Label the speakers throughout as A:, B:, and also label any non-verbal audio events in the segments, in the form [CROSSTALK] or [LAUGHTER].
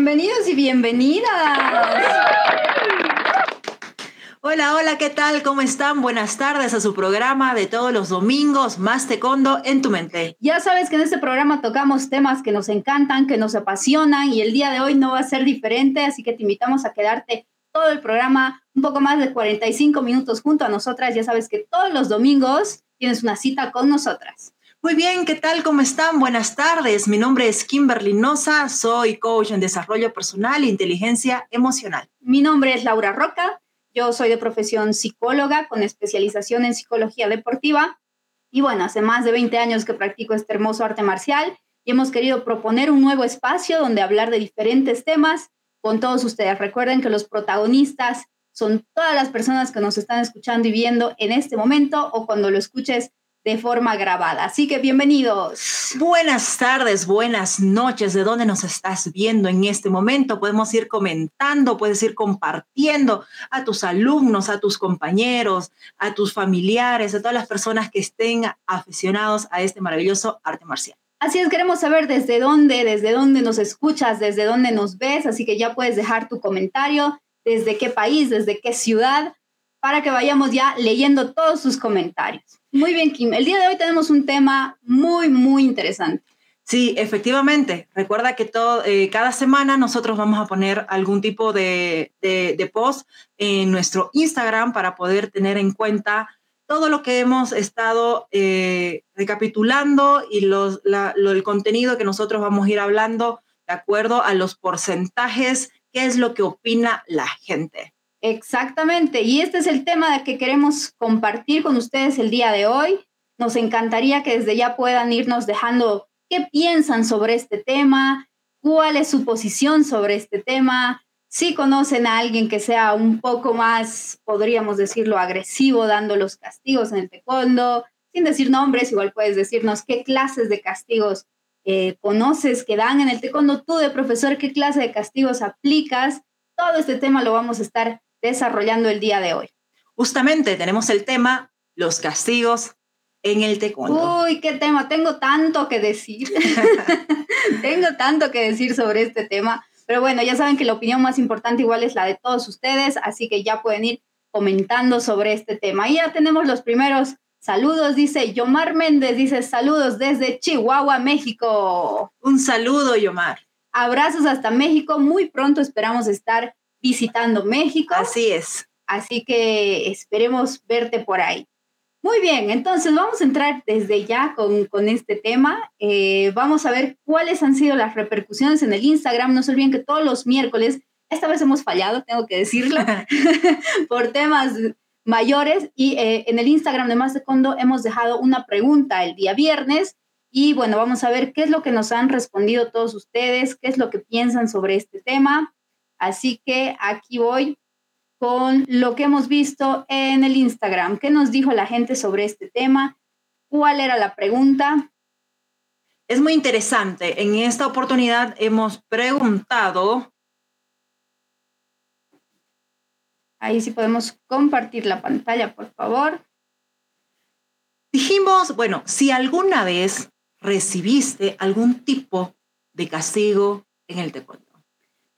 A: Bienvenidos y bienvenidas.
B: Hola, hola, ¿qué tal? ¿Cómo están? Buenas tardes a su programa de todos los domingos, Más Tecondo en tu mente.
A: Ya sabes que en este programa tocamos temas que nos encantan, que nos apasionan y el día de hoy no va a ser diferente, así que te invitamos a quedarte todo el programa, un poco más de 45 minutos junto a nosotras. Ya sabes que todos los domingos tienes una cita con nosotras.
B: Muy bien, ¿qué tal? ¿Cómo están? Buenas tardes. Mi nombre es Kimberly Noza, soy coach en desarrollo personal e inteligencia emocional.
A: Mi nombre es Laura Roca, yo soy de profesión psicóloga con especialización en psicología deportiva y bueno, hace más de 20 años que practico este hermoso arte marcial y hemos querido proponer un nuevo espacio donde hablar de diferentes temas con todos ustedes. Recuerden que los protagonistas son todas las personas que nos están escuchando y viendo en este momento o cuando lo escuches de forma grabada. Así que bienvenidos.
B: Buenas tardes, buenas noches. ¿De dónde nos estás viendo en este momento? Podemos ir comentando, puedes ir compartiendo a tus alumnos, a tus compañeros, a tus familiares, a todas las personas que estén aficionados a este maravilloso arte marcial.
A: Así es, queremos saber desde dónde, desde dónde nos escuchas, desde dónde nos ves, así que ya puedes dejar tu comentario, desde qué país, desde qué ciudad, para que vayamos ya leyendo todos sus comentarios. Muy bien, Kim. El día de hoy tenemos un tema muy, muy interesante.
B: Sí, efectivamente. Recuerda que todo, eh, cada semana nosotros vamos a poner algún tipo de, de, post en nuestro Instagram para poder tener en cuenta todo lo que hemos estado eh, recapitulando y los, el contenido que nosotros vamos a ir hablando de acuerdo a los porcentajes, qué es lo que opina la gente.
A: Exactamente, y este es el tema que queremos compartir con ustedes el día de hoy. Nos encantaría que desde ya puedan irnos dejando qué piensan sobre este tema, cuál es su posición sobre este tema, si conocen a alguien que sea un poco más, podríamos decirlo, agresivo dando los castigos en el taekwondo, sin decir nombres, igual puedes decirnos qué clases de castigos eh, conoces que dan en el taekwondo, tú de profesor, qué clase de castigos aplicas. Todo este tema lo vamos a estar desarrollando el día de hoy.
B: Justamente tenemos el tema los castigos en el taekwondo.
A: Uy, qué tema, tengo tanto que decir. [LAUGHS] [LAUGHS] tengo tanto que decir sobre este tema, pero bueno, ya saben que la opinión más importante igual es la de todos ustedes, así que ya pueden ir comentando sobre este tema. Y ya tenemos los primeros saludos, dice Yomar Méndez, dice saludos desde Chihuahua, México.
B: Un saludo, Yomar.
A: Abrazos hasta México, muy pronto esperamos estar visitando México.
B: Así es.
A: Así que esperemos verte por ahí. Muy bien, entonces vamos a entrar desde ya con, con este tema. Eh, vamos a ver cuáles han sido las repercusiones en el Instagram. No se olviden que todos los miércoles, esta vez hemos fallado, tengo que decirlo, [LAUGHS] por temas mayores. Y eh, en el Instagram de Más de Condo hemos dejado una pregunta el día viernes. Y bueno, vamos a ver qué es lo que nos han respondido todos ustedes, qué es lo que piensan sobre este tema. Así que aquí voy con lo que hemos visto en el Instagram. ¿Qué nos dijo la gente sobre este tema? ¿Cuál era la pregunta?
B: Es muy interesante. En esta oportunidad hemos preguntado.
A: Ahí sí podemos compartir la pantalla, por favor.
B: Dijimos, bueno, si alguna vez recibiste algún tipo de castigo en el taekwondo.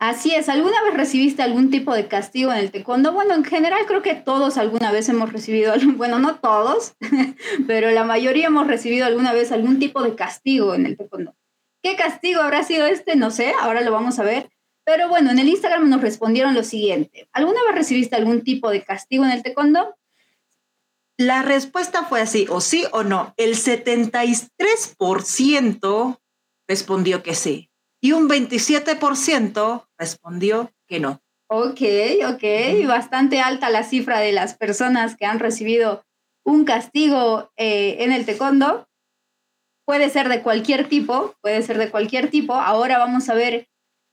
A: Así es, ¿alguna vez recibiste algún tipo de castigo en el taekwondo? Bueno, en general creo que todos alguna vez hemos recibido, bueno, no todos, [LAUGHS] pero la mayoría hemos recibido alguna vez algún tipo de castigo en el taekwondo. ¿Qué castigo habrá sido este? No sé, ahora lo vamos a ver. Pero bueno, en el Instagram nos respondieron lo siguiente. ¿Alguna vez recibiste algún tipo de castigo en el taekwondo?
B: La respuesta fue así, o sí o no. El 73% respondió que sí y un 27% respondió que no.
A: Ok, ok, bastante alta la cifra de las personas que han recibido un castigo eh, en el taekwondo. Puede ser de cualquier tipo, puede ser de cualquier tipo. Ahora vamos a ver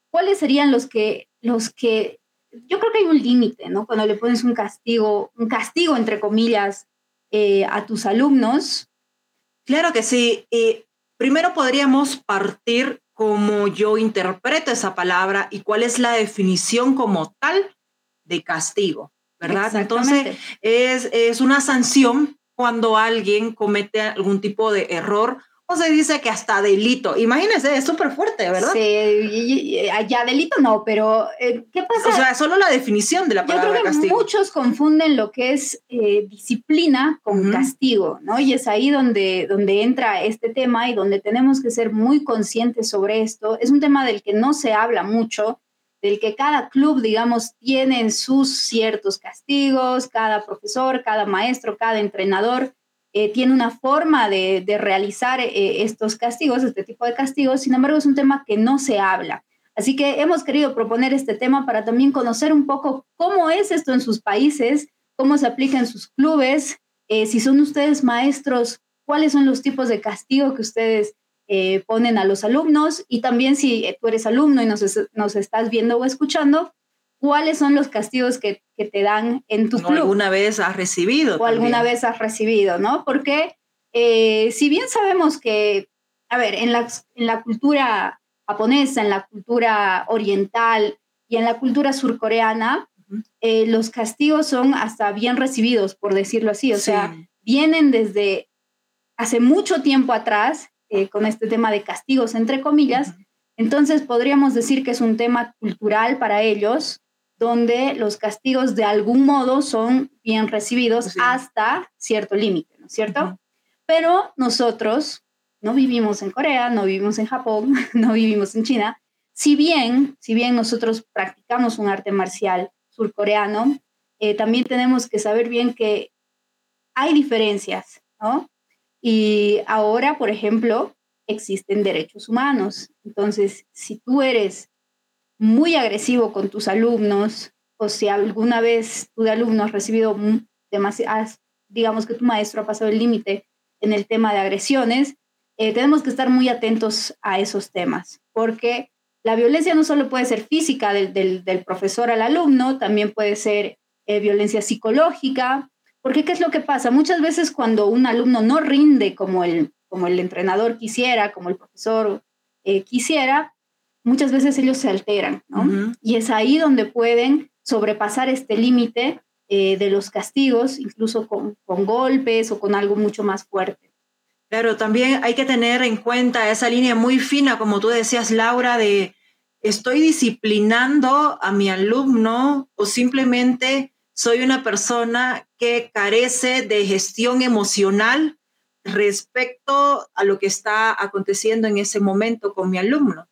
A: cuáles serían los que, los que, yo creo que hay un límite, ¿no? Cuando le pones un castigo, un castigo entre comillas, eh, a tus alumnos.
B: Claro que sí. primero podríamos partir cómo yo interpreto esa palabra y cuál es la definición como tal de castigo, ¿verdad? Entonces, es, es una sanción cuando alguien comete algún tipo de error se dice que hasta delito. Imagínense, es súper fuerte, ¿verdad?
A: Sí, ya delito no, pero eh, ¿qué pasa?
B: O sea, solo la definición de la palabra
A: Yo creo que muchos confunden lo que es eh, disciplina con castigo, ¿no? Y es ahí donde, donde entra este tema y donde tenemos que ser muy conscientes sobre esto. Es un tema del que no se habla mucho, del que cada club, digamos, tiene sus ciertos castigos, cada profesor, cada maestro, cada entrenador eh, tiene una forma de, realizar eh, estos castigos, este tipo de castigos, sin embargo es un tema que no se habla. Así que hemos querido proponer este tema para también conocer un poco cómo es esto en sus países, cómo se aplica en sus clubes, eh, si son ustedes maestros, cuáles son los tipos de castigo que ustedes ponen a los alumnos y también si tú eres alumno y nos, nos estás viendo o escuchando, cuáles son los castigos que, te dan en tu o club.
B: alguna vez has recibido.
A: O alguna vez has recibido, ¿no? Porque eh, si bien sabemos que, a ver, en la, en la cultura japonesa, en la cultura oriental y en la cultura surcoreana, eh, los castigos son hasta bien recibidos, por decirlo así. O sea, vienen desde hace mucho tiempo atrás eh, con este tema de castigos, entre comillas. Entonces podríamos decir que es un tema cultural para ellos, donde los castigos de algún modo son bien recibidos hasta cierto límite, ¿no es cierto? Pero nosotros no vivimos en Corea, no vivimos en Japón, [LAUGHS] no vivimos en China. Si bien, si bien nosotros practicamos un arte marcial surcoreano, eh, también tenemos que saber bien que hay diferencias, ¿no? Y ahora, por ejemplo, existen derechos humanos. Entonces, si tú eres muy agresivo con tus alumnos, o si alguna vez tu de alumno has recibido demasiadas, digamos que tu maestro ha pasado el límite en el tema de agresiones, eh, tenemos que estar muy atentos a esos temas, porque la violencia no solo puede ser física del, del, profesor al alumno, también puede ser eh, violencia psicológica, porque ¿qué es lo que pasa? Muchas veces cuando un alumno no rinde como el, como el entrenador quisiera, como el profesor eh, quisiera, muchas veces ellos se alteran, ¿no? Y es ahí donde pueden sobrepasar este límite eh, de los castigos, incluso con, con golpes o con algo mucho más fuerte.
B: Claro, también hay que tener en cuenta esa línea muy fina, como tú decías, Laura, de estoy disciplinando a mi alumno o simplemente soy una persona que carece de gestión emocional respecto a lo que está aconteciendo en ese momento con mi alumno.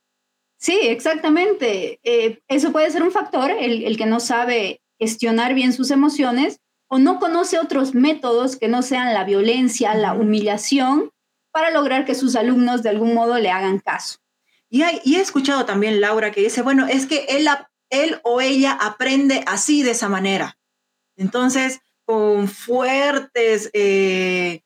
A: Sí, exactamente. Eh, eso puede ser un factor, el, que no sabe gestionar bien sus emociones o no conoce otros métodos que no sean la violencia, la humillación, para lograr que sus alumnos de algún modo le hagan caso.
B: Y, he escuchado también Laura que dice, bueno, es que él, él o ella aprende así, de esa manera. Entonces, con fuertes eh,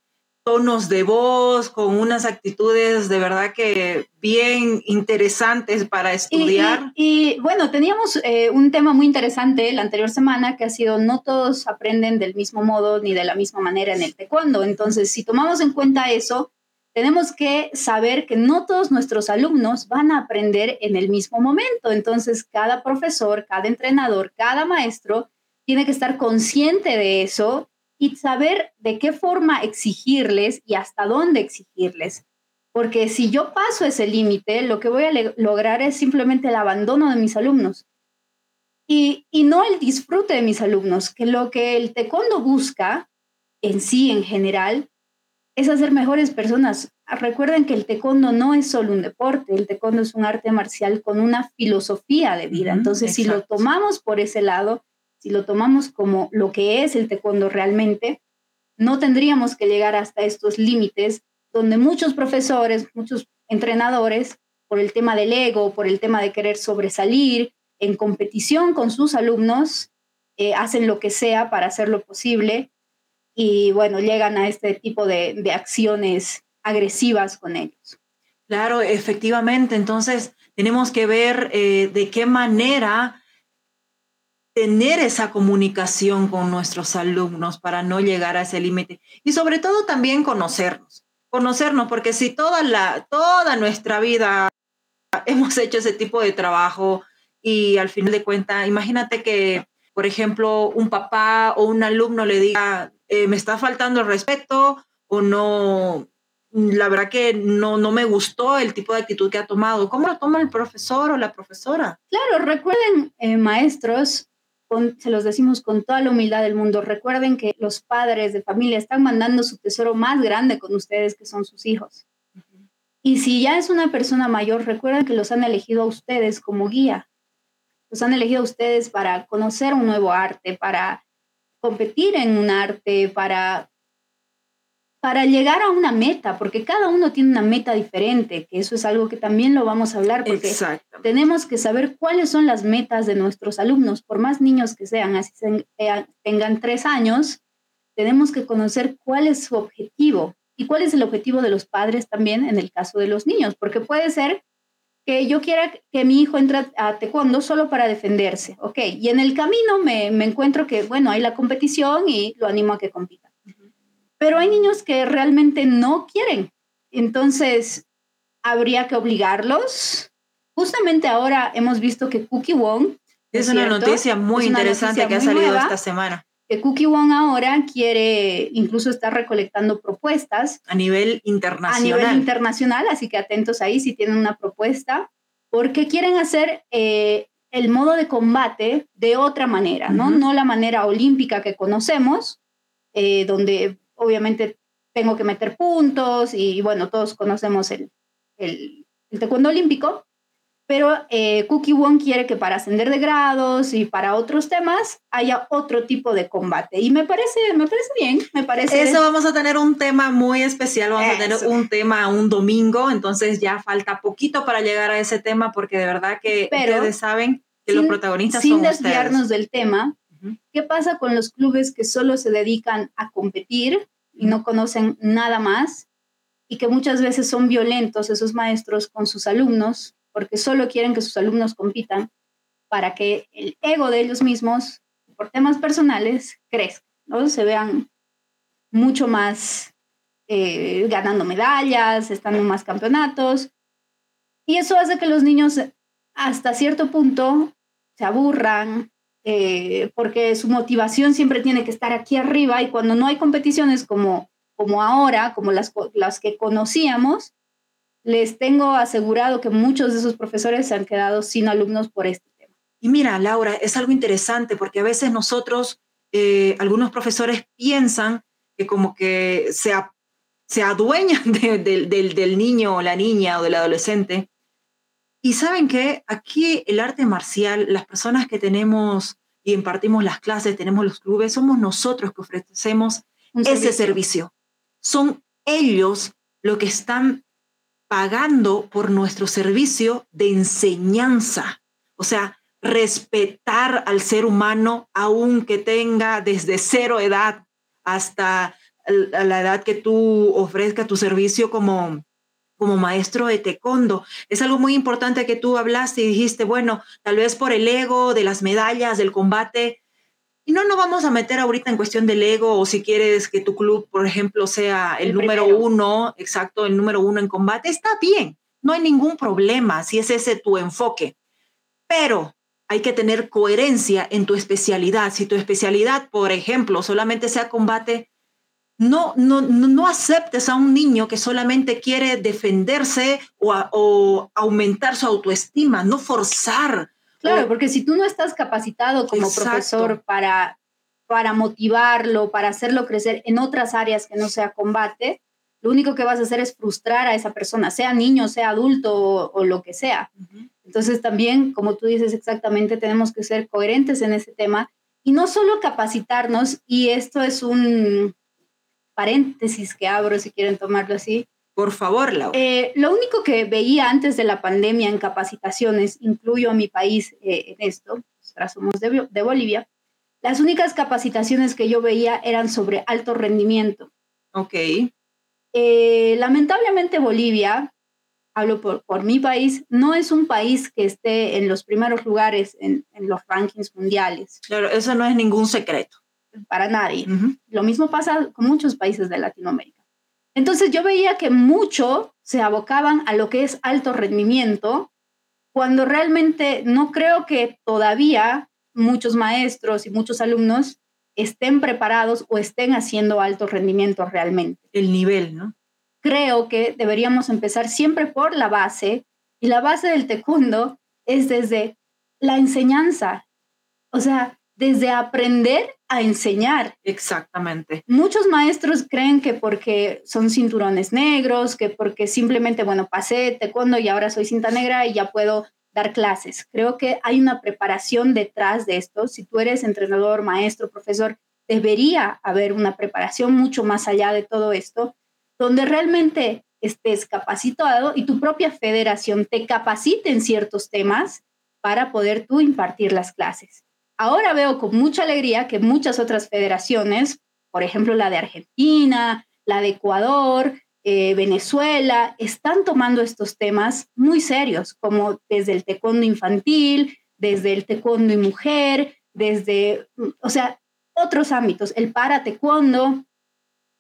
B: tonos de voz, con unas actitudes de verdad que bien interesantes para estudiar.
A: Y, bueno, teníamos eh, un tema muy interesante la anterior semana que ha sido no todos aprenden del mismo modo ni de la misma manera en el taekwondo. Entonces, si tomamos en cuenta eso, tenemos que saber que no todos nuestros alumnos van a aprender en el mismo momento. Entonces, cada profesor, cada entrenador, cada maestro tiene que estar consciente de eso y saber de qué forma exigirles y hasta dónde exigirles. Porque si yo paso ese límite, lo que voy a lograr es simplemente el abandono de mis alumnos y, y, no el disfrute de mis alumnos, que lo que el taekwondo busca en sí, en general, es hacer mejores personas. Recuerden que el taekwondo no es solo un deporte, el taekwondo es un arte marcial con una filosofía de vida. Entonces, si lo tomamos por ese lado, si lo tomamos como lo que es el taekwondo realmente, no tendríamos que llegar hasta estos límites donde muchos profesores, muchos entrenadores, por el tema del ego, por el tema de querer sobresalir en competición con sus alumnos, eh, hacen lo que sea para hacerlo posible y bueno, llegan a este tipo de, acciones agresivas con ellos.
B: Claro, efectivamente. Entonces, tenemos que ver eh, de qué manera tener esa comunicación con nuestros alumnos para no llegar a ese límite y sobre todo también conocernos, conocernos, porque si toda, la, toda nuestra vida hemos hecho ese tipo de trabajo y al final de cuentas, imagínate que, por ejemplo, un papá o un alumno le diga, eh, me está faltando el respeto o no, la verdad que no, no me gustó el tipo de actitud que ha tomado. ¿Cómo lo toma el profesor o la profesora?
A: Claro, recuerden, eh, maestros, se los decimos con toda la humildad del mundo, recuerden que los padres de familia están mandando su tesoro más grande con ustedes, que son sus hijos. Y si ya es una persona mayor, recuerden que los han elegido a ustedes como guía. Los han elegido a ustedes para conocer un nuevo arte, para competir en un arte, para para llegar a una meta, porque cada uno tiene una meta diferente, que eso es algo que también lo vamos a hablar, porque tenemos que saber cuáles son las metas de nuestros alumnos, por más niños que sean, así eh, tengan tres años, tenemos que conocer cuál es su objetivo y cuál es el objetivo de los padres también en el caso de los niños, porque puede ser que yo quiera que mi hijo entre a taekwondo solo para defenderse, ¿ok? Y en el camino me, me encuentro que, bueno, hay la competición y lo animo a que compita pero hay niños que realmente no quieren. Entonces, habría que obligarlos. Justamente ahora hemos visto que Cookie Wong...
B: Es, una noticia muy interesante que ha salido esta semana.
A: Que Cookie Wong ahora quiere incluso estar recolectando propuestas.
B: A nivel internacional.
A: A nivel internacional, así que atentos ahí si tienen una propuesta, porque quieren hacer eh, el modo de combate de otra manera, ¿no? No la manera olímpica que conocemos, eh, donde obviamente tengo que meter puntos y bueno, todos conocemos el, el, taekwondo olímpico, pero eh, Cookie Wong quiere que para ascender de grados y para otros temas haya otro tipo de combate. Y me parece, me parece bien, me parece...
B: Eso vamos a tener un tema muy especial, vamos a tener un tema un domingo, entonces ya falta poquito para llegar a ese tema porque de verdad que ustedes saben que los protagonistas
A: sin
B: son
A: desviarnos del tema, ¿Qué pasa con los clubes que solo se dedican a competir y no conocen nada más? Y que muchas veces son violentos esos maestros con sus alumnos porque solo quieren que sus alumnos compitan para que el ego de ellos mismos, por temas personales, crezca, ¿no? Se vean mucho más eh, ganando medallas, estando en más campeonatos. Y eso hace que los niños hasta cierto punto se aburran, eh, porque su motivación siempre tiene que estar aquí arriba y cuando no hay competiciones como, como ahora, como las, las que conocíamos, les tengo asegurado que muchos de esos profesores se han quedado sin alumnos por este tema.
B: Y mira, Laura, es algo interesante porque a veces nosotros, eh, algunos profesores piensan que como que se, se adueñan del, del niño o la niña o del adolescente y saben que aquí el arte marcial, las personas que tenemos y impartimos las clases, tenemos los clubes, somos nosotros que ofrecemos ese servicio. Son ellos los que están pagando por nuestro servicio de enseñanza. O sea, respetar al ser humano aunque tenga desde cero edad hasta la edad que tú ofrezcas tu servicio como, como maestro de taekwondo. Es algo muy importante que tú hablaste y dijiste, bueno, tal vez por el ego, de las medallas, del combate. Y no nos vamos a meter ahorita en cuestión del ego o si quieres que tu club, por ejemplo, sea el, número uno, exacto, el número uno en combate, está bien, no hay ningún problema si es ese tu enfoque. Pero hay que tener coherencia en tu especialidad. Si tu especialidad, por ejemplo, solamente sea combate, no, no, no aceptes a un niño que solamente quiere defenderse o, aumentar su autoestima, no forzar.
A: Claro, porque si tú no estás capacitado como profesor para, para motivarlo, para hacerlo crecer en otras áreas que no sea combate, lo único que vas a hacer es frustrar a esa persona, sea niño, sea adulto o, lo que sea. Entonces también, como tú dices exactamente, tenemos que ser coherentes en ese tema y no solo capacitarnos, y esto es un, paréntesis que abro, si quieren tomarlo así.
B: Por favor, Laura.
A: Eh, lo único que veía antes de la pandemia en capacitaciones, incluyo a mi país eh, en esto, nosotras somos de, de Bolivia, las únicas capacitaciones que yo veía eran sobre alto rendimiento.
B: Ok.
A: Eh, lamentablemente Bolivia, hablo por, por, mi país, no es un país que esté en los primeros lugares en, en, los rankings mundiales.
B: Claro, eso no es ningún secreto
A: para nadie. Lo mismo pasa con muchos países de Latinoamérica. Entonces yo veía que mucho se abocaban a lo que es alto rendimiento, cuando realmente no creo que todavía muchos maestros y muchos alumnos estén preparados o estén haciendo alto rendimiento realmente.
B: El nivel, ¿no?
A: creo que deberíamos empezar siempre por la base y la base del taekwondo es desde la enseñanza, o sea, desde aprender a enseñar.
B: Exactamente.
A: Muchos maestros creen que porque son cinturones negros, que porque simplemente, bueno, pasé taekwondo y ahora soy cinta negra y ya puedo dar clases. Creo que hay una preparación detrás de esto. Si tú eres entrenador, maestro, profesor, debería haber una preparación mucho más allá de todo esto, donde realmente estés capacitado y tu propia federación te capacite en ciertos temas para poder tú impartir las clases. Ahora veo con mucha alegría que muchas otras federaciones, por ejemplo la de Argentina, la de Ecuador, eh, Venezuela, están tomando estos temas muy serios, como desde el taekwondo infantil, desde el taekwondo y mujer, desde, o sea, otros ámbitos, el para taekwondo,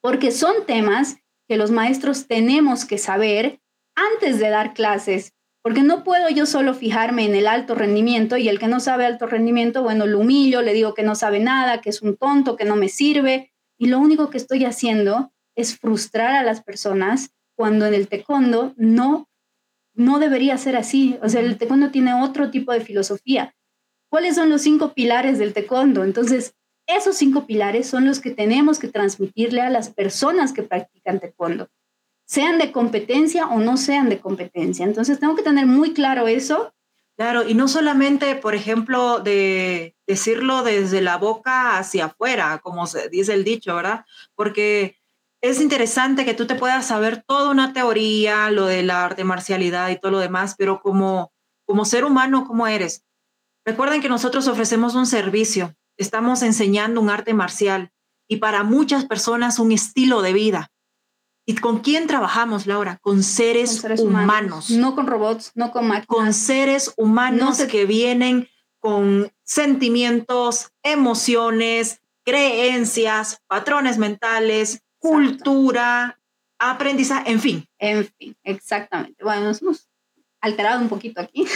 A: porque son temas que los maestros tenemos que saber antes de dar clases, porque no puedo yo solo fijarme en el alto rendimiento y el que no sabe alto rendimiento, bueno, lo humillo, le digo que no sabe nada, que es un tonto, que no me sirve, y lo único que estoy haciendo es frustrar a las personas cuando en el taekwondo no no debería ser así. O sea, el taekwondo tiene otro tipo de filosofía. ¿Cuáles son los cinco pilares del taekwondo? Entonces, esos cinco pilares son los que tenemos que transmitirle a las personas que practican taekwondo, sean de competencia o no sean de competencia. Entonces tengo que tener muy claro eso.
B: Claro, y no solamente, por ejemplo, de decirlo desde la boca hacia afuera, como se dice el dicho, ¿verdad? Porque es interesante que tú te puedas saber toda una teoría, lo del arte, marcialidad y todo lo demás, pero como, como ser humano, ¿cómo eres? Recuerden que nosotros ofrecemos un servicio estamos enseñando un arte marcial y para muchas personas un estilo de vida. ¿Y con quién trabajamos, Laura? Con seres, humanos.
A: No con robots, no con máquinas.
B: Con seres humanos que vienen con sentimientos, emociones, creencias, patrones mentales, cultura, aprendizaje, en fin.
A: En fin, exactamente. Bueno, nos alterado un poquito aquí,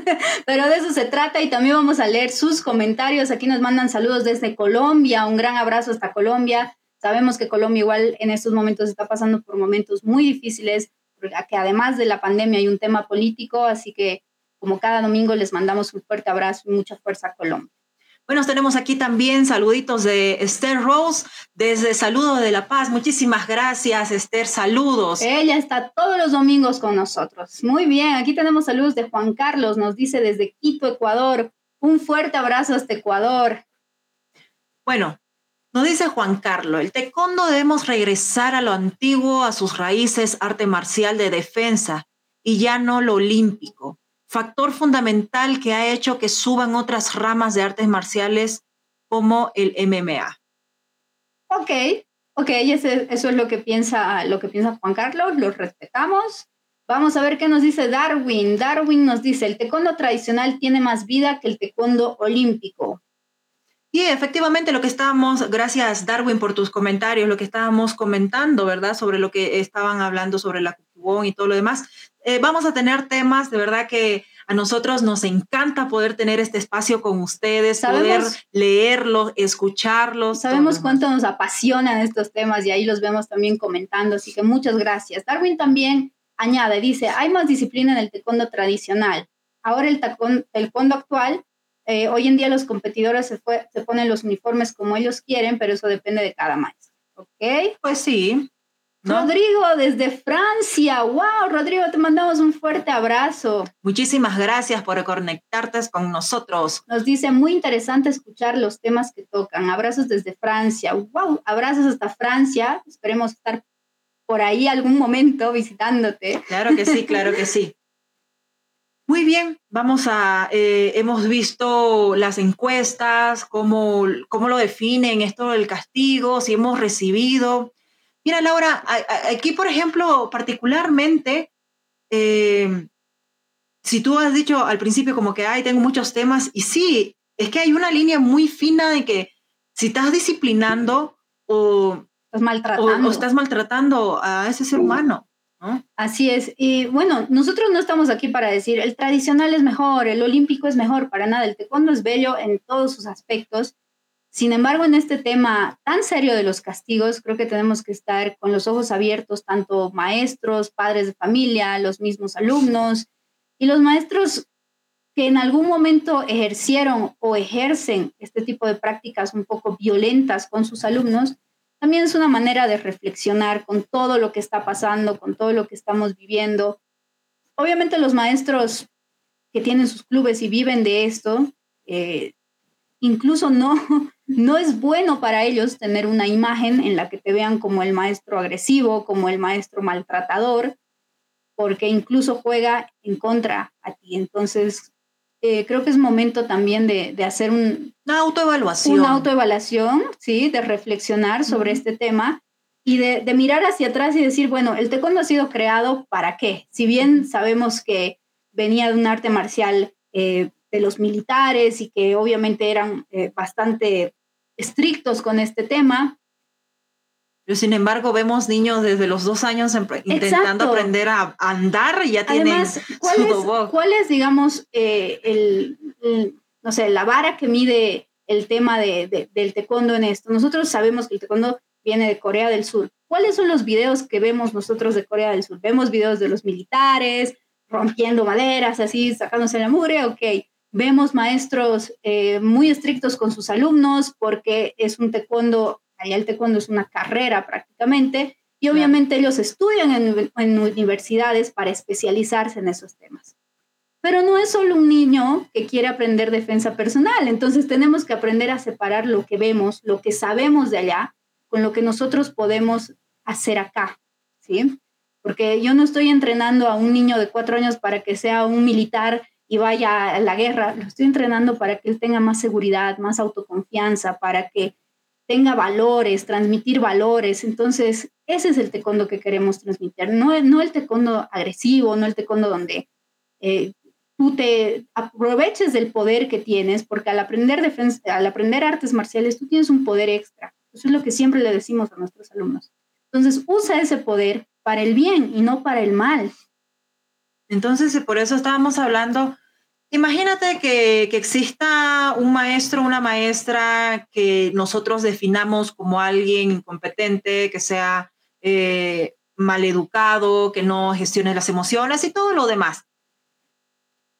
A: [LAUGHS] pero de eso se trata y también vamos a leer sus comentarios. Aquí nos mandan saludos desde Colombia, un gran abrazo hasta Colombia. Sabemos que Colombia igual en estos momentos está pasando por momentos muy difíciles, que además de la pandemia hay un tema político, así que como cada domingo les mandamos un fuerte abrazo y mucha fuerza a Colombia.
B: Bueno, tenemos aquí también saluditos de Esther Rose desde Saludos de La Paz. Muchísimas gracias, Esther. Saludos.
A: Ella está todos los domingos con nosotros. Muy bien, aquí tenemos saludos de Juan Carlos. Nos dice desde Quito, Ecuador. Un fuerte abrazo hasta Ecuador.
B: Bueno, nos dice Juan Carlos, el taekwondo debemos regresar a lo antiguo, a sus raíces, arte marcial de defensa y ya no lo olímpico factor fundamental que ha hecho que suban otras ramas de artes marciales como el MMA.
A: Ok, ok, eso es lo que piensa, lo que piensa Juan Carlos, lo respetamos. Vamos a ver qué nos dice Darwin. Darwin nos dice, el taekwondo tradicional tiene más vida que el taekwondo olímpico.
B: Y efectivamente lo que estábamos, gracias Darwin por tus comentarios, lo que estábamos comentando, ¿verdad? Sobre lo que estaban hablando sobre la y todo lo demás. Eh, vamos a tener temas, de verdad que a nosotros nos encanta poder tener este espacio con ustedes, poder leerlos, escucharlos.
A: Sabemos cuánto nos apasionan estos temas y ahí los vemos también comentando, así que muchas gracias. Darwin también añade, dice, hay más disciplina en el taekwondo tradicional. Ahora el taekwondo actual, eh, hoy en día los competidores se, se ponen los uniformes como ellos quieren, pero eso depende de cada maestro. ¿Ok?
B: Pues sí,
A: Rodrigo, desde Francia. ¡Wow! Rodrigo, te mandamos un fuerte abrazo.
B: Muchísimas gracias por conectarte con nosotros.
A: Nos dice, muy interesante escuchar los temas que tocan. Abrazos desde Francia. ¡Wow! Abrazos hasta Francia. Esperemos estar por ahí algún momento visitándote.
B: Claro que sí, claro que sí. [LAUGHS] Muy bien, vamos a, eh, hemos visto las encuestas, cómo, cómo lo definen esto del castigo, si hemos recibido Mira, Laura, aquí, por ejemplo, particularmente, eh, si tú has dicho al principio como que, ay, tengo muchos temas, y sí, es que hay una línea muy fina de que si estás disciplinando o
A: estás maltratando,
B: o, estás maltratando a ese ser humano.
A: Así es. Y bueno, nosotros no estamos aquí para decir el tradicional es mejor, el olímpico es mejor, para nada. El taekwondo es bello en todos sus aspectos Sin embargo, en este tema tan serio de los castigos, creo que tenemos que estar con los ojos abiertos, tanto maestros, padres de familia, los mismos alumnos y los maestros que en algún momento ejercieron o ejercen este tipo de prácticas un poco violentas con sus alumnos, también es una manera de reflexionar con todo lo que está pasando, con todo lo que estamos viviendo. Obviamente los maestros que tienen sus clubes y viven de esto, eh, incluso no, [LAUGHS] no es bueno para ellos tener una imagen en la que te vean como el maestro agresivo, como el maestro maltratador, porque incluso juega en contra a ti. Entonces, eh, creo que es momento también de, hacer un,
B: una autoevaluación.
A: Una autoevaluación, sí, de reflexionar sobre este tema y de, mirar hacia atrás y decir, bueno, el taekwondo ha sido creado para qué? Si bien sabemos que venía de un arte marcial eh, de los militares y que obviamente eran eh, bastante estrictos con este tema.
B: Pero sin embargo, vemos niños desde los dos años intentando aprender a andar y ya tienen
A: ¿cuál es, ¿cuál es, digamos, eh, el, no sé, la vara que mide el tema de, del taekwondo en esto? Nosotros sabemos que el taekwondo viene de Corea del Sur. ¿Cuáles son los videos que vemos nosotros de Corea del Sur? Vemos videos de los militares rompiendo maderas, así, sacándose la mugre, ok. Vemos maestros eh, muy estrictos con sus alumnos porque es un taekwondo, allá el taekwondo es una carrera prácticamente, y obviamente ellos estudian en, en universidades para especializarse en esos temas. Pero no es solo un niño que quiere aprender defensa personal, entonces tenemos que aprender a separar lo que vemos, lo que sabemos de allá, con lo que nosotros podemos hacer acá, ¿sí? Porque yo no estoy entrenando a un niño de cuatro años para que sea un militar y vaya a la guerra, lo estoy entrenando para que él tenga más seguridad, más autoconfianza, para que tenga valores, transmitir valores. Entonces, ese es el taekwondo que queremos transmitir, no, no el taekwondo agresivo, no el taekwondo donde eh, tú te aproveches del poder que tienes, porque al aprender, defensa, al aprender artes marciales tú tienes un poder extra. Eso es lo que siempre le decimos a nuestros alumnos. Entonces, usa ese poder para el bien y no para el mal.
B: Entonces, por eso estábamos hablando, imagínate que, exista un maestro, una maestra que nosotros definamos como alguien incompetente, que sea eh, maleducado, que no gestione las emociones y todo lo demás.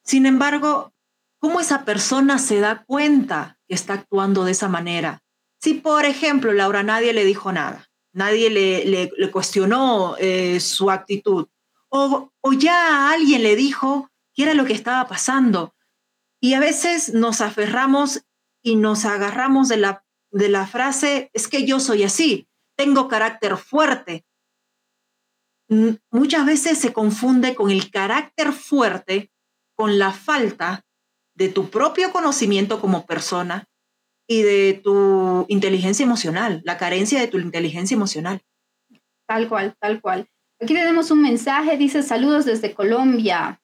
B: Sin embargo, ¿cómo esa persona se da cuenta que está actuando de esa manera? Si, por ejemplo, Laura nadie le dijo nada, nadie le, cuestionó eh, su actitud, o, ya alguien le dijo que era lo que estaba pasando. Y a veces nos aferramos y nos agarramos de la, de la frase, es que yo soy así, tengo carácter fuerte. Muchas veces se confunde con el carácter fuerte con la falta de tu propio conocimiento como persona y de tu inteligencia emocional, la carencia de tu inteligencia emocional.
A: Tal cual, tal cual. Aquí tenemos un mensaje, dice saludos desde Colombia.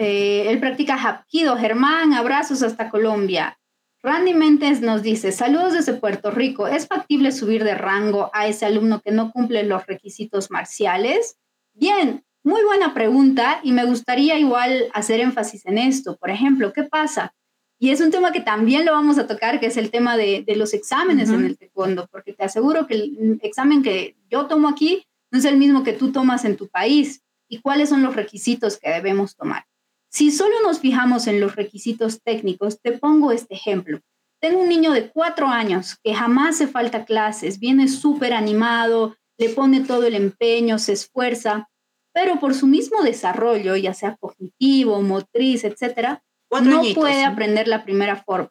A: Eh, él practica Hapkido. Germán, abrazos hasta Colombia. Randy Mentes nos dice, saludos desde Puerto Rico. ¿Es factible subir de rango a ese alumno que no cumple los requisitos marciales? Bien, muy buena pregunta y me gustaría igual hacer énfasis en esto. Por ejemplo, ¿qué pasa? Y es un tema que también lo vamos a tocar, que es el tema de, los exámenes en el taekwondo, porque te aseguro que el examen que yo tomo aquí no es el mismo que tú tomas en tu país y cuáles son los requisitos que debemos tomar. Si solo nos fijamos en los requisitos técnicos, te pongo este ejemplo. Tengo un niño de cuatro años que jamás se falta clases, viene súper animado, le pone todo el empeño, se esfuerza, pero por su mismo desarrollo, ya sea cognitivo, motriz, etcétera, no puede aprender la primera forma.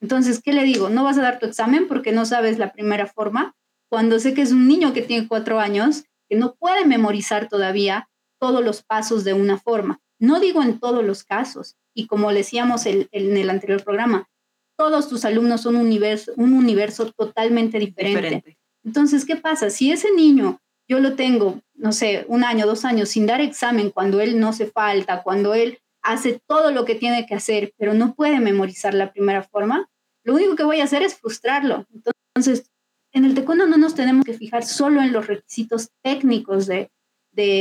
A: Entonces, ¿qué le digo? No vas a dar tu examen porque no sabes la primera forma cuando sé que es un niño que tiene cuatro años, que no puede memorizar todavía todos los pasos de una forma. No digo en todos los casos, y como decíamos en el anterior programa, todos tus alumnos son un universo, un universo totalmente diferente. Entonces, ¿qué pasa? Si ese niño yo lo tengo, no sé, un año, dos años sin dar examen, cuando él no se falta, cuando él hace todo lo que tiene que hacer, pero no puede memorizar la primera forma, lo único que voy a hacer es frustrarlo. Entonces, en el taekwondo no nos tenemos que fijar solo en los requisitos técnicos de,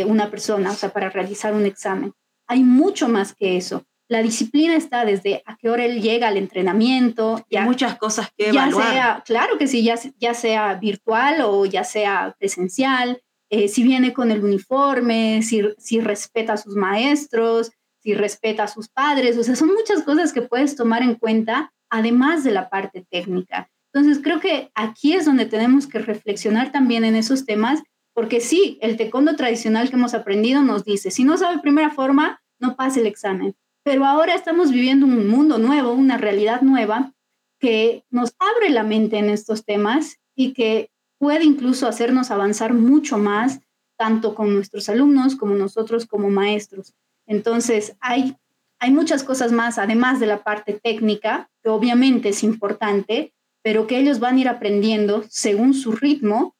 A: una persona, o sea, para realizar un examen. Hay mucho más que eso. la disciplina está desde a qué hora él llega al entrenamiento.
B: Y muchas cosas que evaluar.
A: Sea, claro que sí, ya, ya sea virtual o ya sea presencial, eh, si viene con el uniforme, si, si respeta a sus maestros, si respeta a sus padres. O sea, son muchas cosas que puedes tomar en cuenta, además de la parte técnica. Entonces, creo que aquí es donde tenemos que reflexionar también en esos temas, porque sí, el taekwondo tradicional que hemos aprendido nos dice, si no sabe primera forma, no pase el examen. Pero ahora estamos viviendo un mundo nuevo, una realidad nueva que nos abre la mente en estos temas y que puede incluso hacernos avanzar mucho más, tanto con nuestros alumnos como nosotros como maestros. Entonces, hay, hay muchas cosas más, además de la parte técnica, que obviamente es importante, pero que ellos van a ir aprendiendo según su ritmo.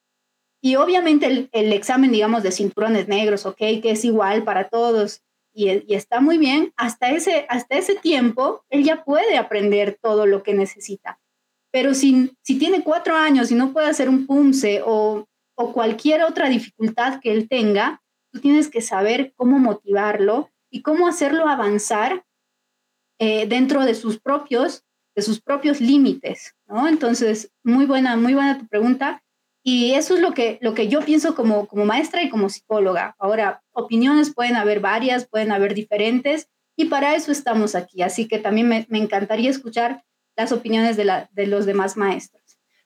A: Y obviamente el, el examen, digamos, de cinturones negros, ok, que es igual para todos, y, está muy bien, hasta ese, hasta ese tiempo él ya puede aprender todo lo que necesita. Pero si, si tiene cuatro años y no puede hacer un PUMSE o, o cualquier otra dificultad que él tenga, tú tienes que saber cómo motivarlo y cómo hacerlo avanzar eh, dentro de sus propios de sus propios límites, ¿no? Entonces, muy buena, muy buena tu pregunta. Y eso es lo que, lo que yo pienso como, como maestra y como psicóloga. Ahora, opiniones pueden haber varias, pueden haber diferentes, y para eso estamos aquí. Así que también me, me encantaría escuchar las opiniones de, la, de los demás maestros.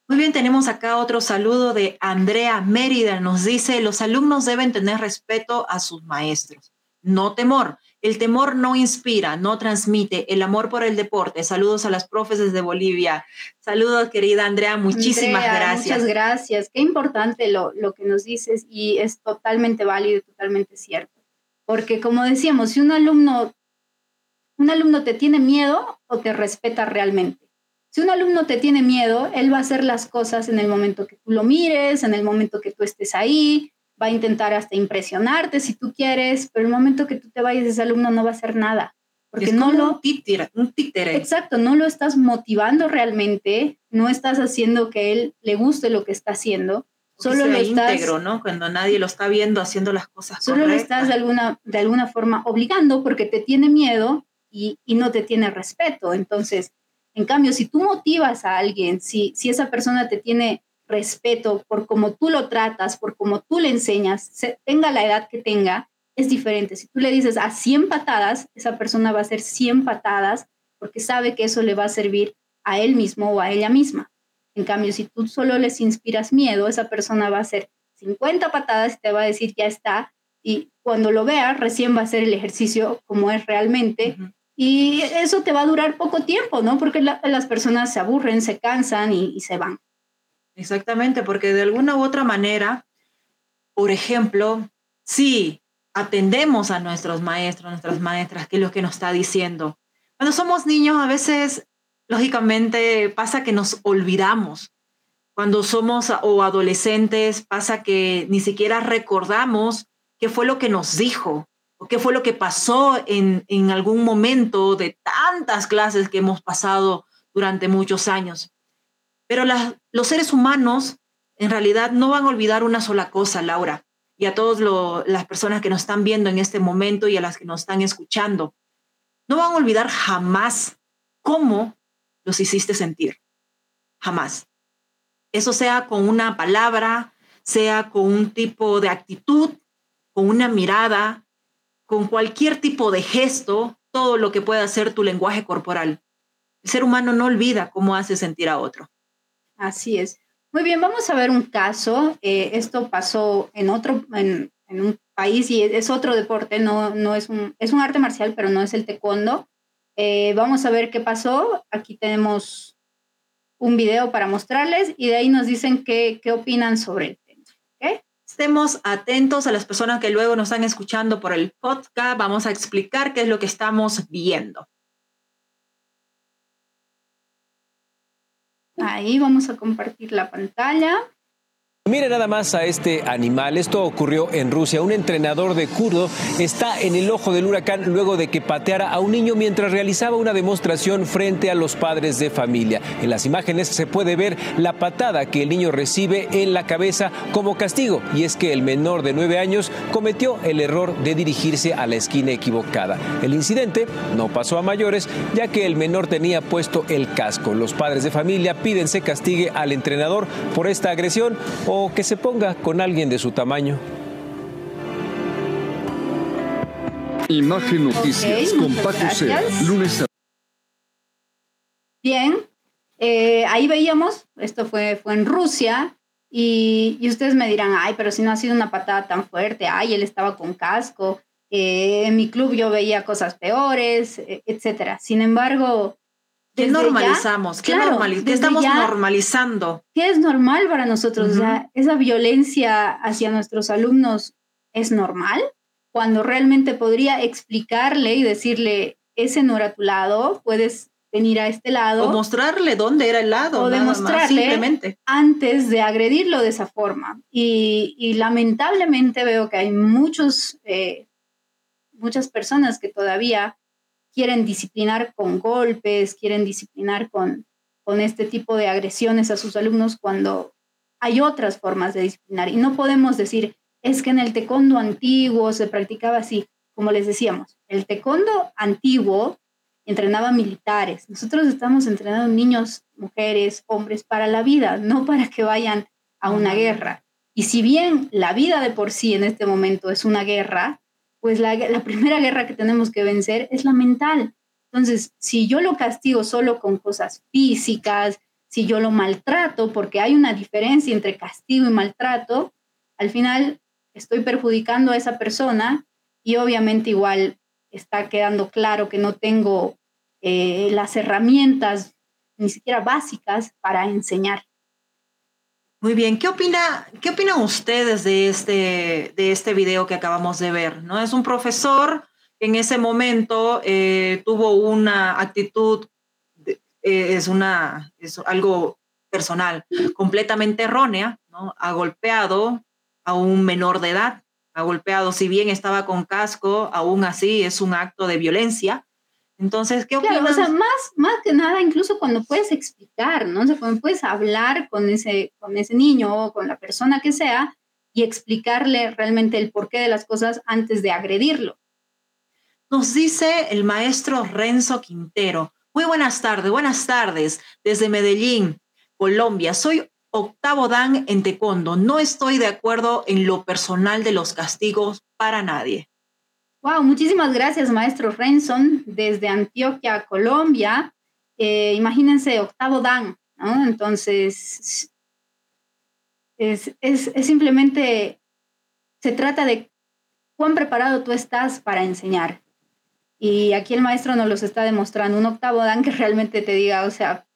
B: Muy bien, tenemos acá otro saludo de Andrea Mérida. Nos dice, los alumnos deben tener respeto a sus maestros, no temor. El temor no inspira, no transmite el amor por el deporte. Saludos a las profes desde Bolivia. Saludos, querida Andrea, muchísimas gracias.
A: Muchas gracias. Qué importante lo, lo que nos dices y es totalmente válido, totalmente cierto. Porque como decíamos, si un alumno, un alumno te tiene miedo o te respeta realmente. Si un alumno te tiene miedo, él va a hacer las cosas en el momento que tú lo mires, en el momento que tú estés ahí, va a intentar hasta impresionarte si tú quieres, pero el momento que tú te vayas ese alumno no va a hacer nada.
B: Porque no lo... Un títere, un títere.
A: Exacto, no lo estás motivando realmente, no estás haciendo que él le guste lo que está haciendo.
B: Solo lo estás, íntegro, ¿no? Cuando nadie lo está viendo haciendo las cosas
A: Solo lo estás de alguna, de alguna forma obligando porque te tiene miedo y, y no te tiene respeto. Entonces, en cambio, si tú motivas a alguien, si, si esa persona te tiene respeto por cómo tú lo tratas, por cómo tú le enseñas, tenga la edad que tenga, es diferente. Si tú le dices a 100 patadas, esa persona va a hacer 100 patadas porque sabe que eso le va a servir a él mismo o a ella misma. En cambio, si tú solo les inspiras miedo, esa persona va a hacer 50 patadas y te va a decir ya está. Y cuando lo vea, recién va a hacer el ejercicio como es realmente. Y eso te va a durar poco tiempo, ¿no? Porque las personas se aburren, se cansan y se van.
B: Exactamente, porque de alguna u otra manera, por ejemplo, si atendemos a nuestros maestros, nuestras maestras, qué es lo que nos está diciendo. Cuando somos niños, a veces, lógicamente, pasa que nos olvidamos. Cuando somos o adolescentes, pasa que ni siquiera recordamos qué fue lo que nos dijo o qué fue lo que pasó en, en algún momento de tantas clases que hemos pasado durante muchos años. Pero los seres humanos en realidad no van a olvidar una sola cosa, Laura, y a todas las personas que nos están viendo en este momento y a las que nos están escuchando. No van a olvidar jamás cómo los hiciste sentir. Jamás. Eso sea con una palabra, sea con un tipo de actitud, con una mirada, con cualquier tipo de gesto, todo lo que pueda hacer tu lenguaje corporal. El ser humano no olvida cómo hace sentir a otro.
A: Así es. Muy bien, vamos a ver un caso. Eh, esto pasó en otro, en, un país y es otro deporte, no, no es un, es un arte marcial, pero no es el taekwondo. Eh, vamos a ver qué pasó. Aquí tenemos un video para mostrarles y de ahí nos dicen qué, qué opinan sobre el tema.
B: Estemos atentos a las personas que luego nos están escuchando por el podcast. Vamos a explicar qué es lo que estamos viendo.
A: Ahí vamos a compartir la pantalla.
C: Mire nada más a este animal. Esto ocurrió en Rusia. Un entrenador de kurdo está en el ojo del huracán luego de que pateara a un niño mientras realizaba una demostración frente a los padres de familia. En las imágenes se puede ver la patada que el niño recibe en la cabeza como castigo. Y es que el menor de nueve años cometió el error de dirigirse a la esquina equivocada. El incidente no pasó a mayores ya que el menor tenía puesto el casco. Los padres de familia piden se castigue al entrenador por esta agresión o que se ponga con alguien de su tamaño.
D: Imagen Noticias con Paco Cera, lunes a...
A: Bien, eh, ahí veíamos, esto fue, fue en Rusia, y, y, ustedes me dirán, ay, pero si no ha sido una patada tan fuerte, ay, él estaba con casco, eh, en mi club yo veía cosas peores, e, etcétera. Sin embargo,
B: ¿Qué normalizamos? ¿Qué, estamos normalizando?
A: ¿Qué es normal para nosotros? esa violencia hacia nuestros alumnos es normal cuando realmente podría explicarle y decirle, ese no era tu lado, puedes venir a este lado.
B: O mostrarle dónde era el lado.
A: O demostrarle simplemente. antes de agredirlo de esa forma. Y, lamentablemente veo que hay muchos, eh, muchas personas que todavía quieren disciplinar con golpes, quieren disciplinar con, con este tipo de agresiones a sus alumnos cuando hay otras formas de disciplinar. Y no podemos decir, es que en el taekwondo antiguo se practicaba así. Como les decíamos, el taekwondo antiguo entrenaba militares. Nosotros estamos entrenando niños, mujeres, hombres para la vida, no para que vayan a una guerra. Y si bien la vida de por sí en este momento es una guerra, pues la, primera guerra que tenemos que vencer es la mental. Entonces, si yo lo castigo solo con cosas físicas, si yo lo maltrato, porque hay una diferencia entre castigo y maltrato, al final estoy perjudicando a esa persona y obviamente igual está quedando claro que no tengo eh, las herramientas ni siquiera básicas para enseñar.
B: Muy bien, ¿qué opina, qué opinan ustedes de este, de este video que acabamos de ver? ¿no? Es un profesor que en ese momento eh, tuvo una actitud, eh, es, una, es algo personal, completamente errónea, ¿no? Ha golpeado a un menor de edad, ha golpeado, si bien estaba con casco, aún así es un acto de violencia entonces, ¿qué opinas?
A: Claro, o sea, más, más que nada, incluso cuando puedes explicar, ¿no? O sea, cuando puedes hablar con ese, con ese niño o con la persona que sea y explicarle realmente el porqué de las cosas antes de agredirlo.
B: Nos dice el maestro Renzo Quintero. Muy buenas tardes, buenas tardes, desde Medellín, Colombia. Soy octavo dan en taekwondo. No estoy de acuerdo en lo personal de los castigos para nadie.
A: Wow, muchísimas gracias, maestro Renson, desde Antioquia, Colombia. Eh, imagínense, octavo Dan, ¿no? Entonces, es, es, es, simplemente, se trata de cuán preparado tú estás para enseñar. Y aquí el maestro nos los está demostrando, un octavo Dan que realmente te diga, o sea,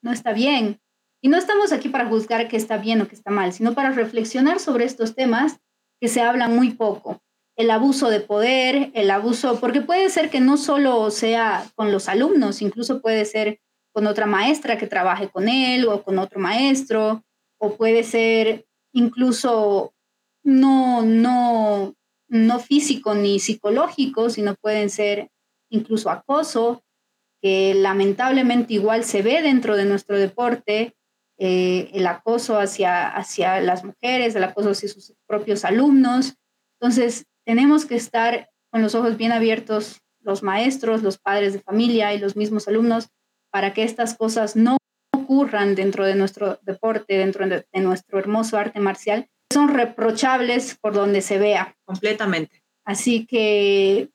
A: no está bien. Y no estamos aquí para juzgar que está bien o que está mal, sino para reflexionar sobre estos temas que se hablan muy poco el abuso de poder, el abuso, porque puede ser que no solo sea con los alumnos, incluso puede ser con otra maestra que trabaje con él o con otro maestro, o puede ser incluso no, no, no físico ni psicológico, sino pueden ser incluso acoso, que lamentablemente igual se ve dentro de nuestro deporte, eh, el acoso hacia, hacia las mujeres, el acoso hacia sus propios alumnos. Entonces, tenemos que estar con los ojos bien abiertos, los maestros, los padres de familia y los mismos alumnos, para que estas cosas no ocurran dentro de nuestro deporte, dentro de, nuestro hermoso arte marcial. Son reprochables por donde se vea.
B: Completamente.
A: Así que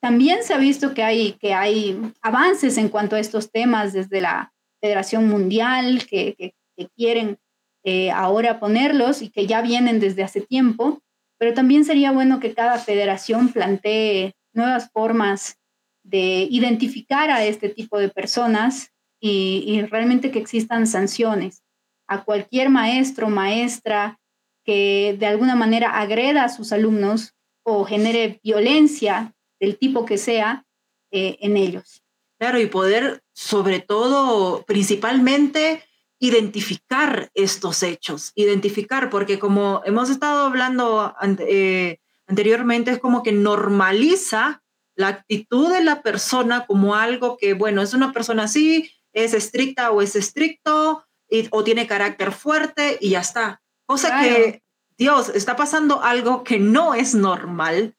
A: también se ha visto que hay, que hay avances en cuanto a estos temas desde la Federación Mundial, que, que, quieren eh, ahora ponerlos y que ya vienen desde hace tiempo pero también sería bueno que cada federación plantee nuevas formas de identificar a este tipo de personas y, realmente que existan sanciones a cualquier maestro, maestra que de alguna manera agreda a sus alumnos o genere violencia del tipo que sea eh, en ellos.
B: Claro, y poder, sobre todo, principalmente, identificar estos hechos, identificar, porque como hemos estado hablando eh, anteriormente, es como que normaliza la actitud de la persona como algo que, bueno, es una persona así, es estricta o es estricto, o tiene carácter fuerte y ya está. Cosa que, Dios, está pasando algo que no es normal.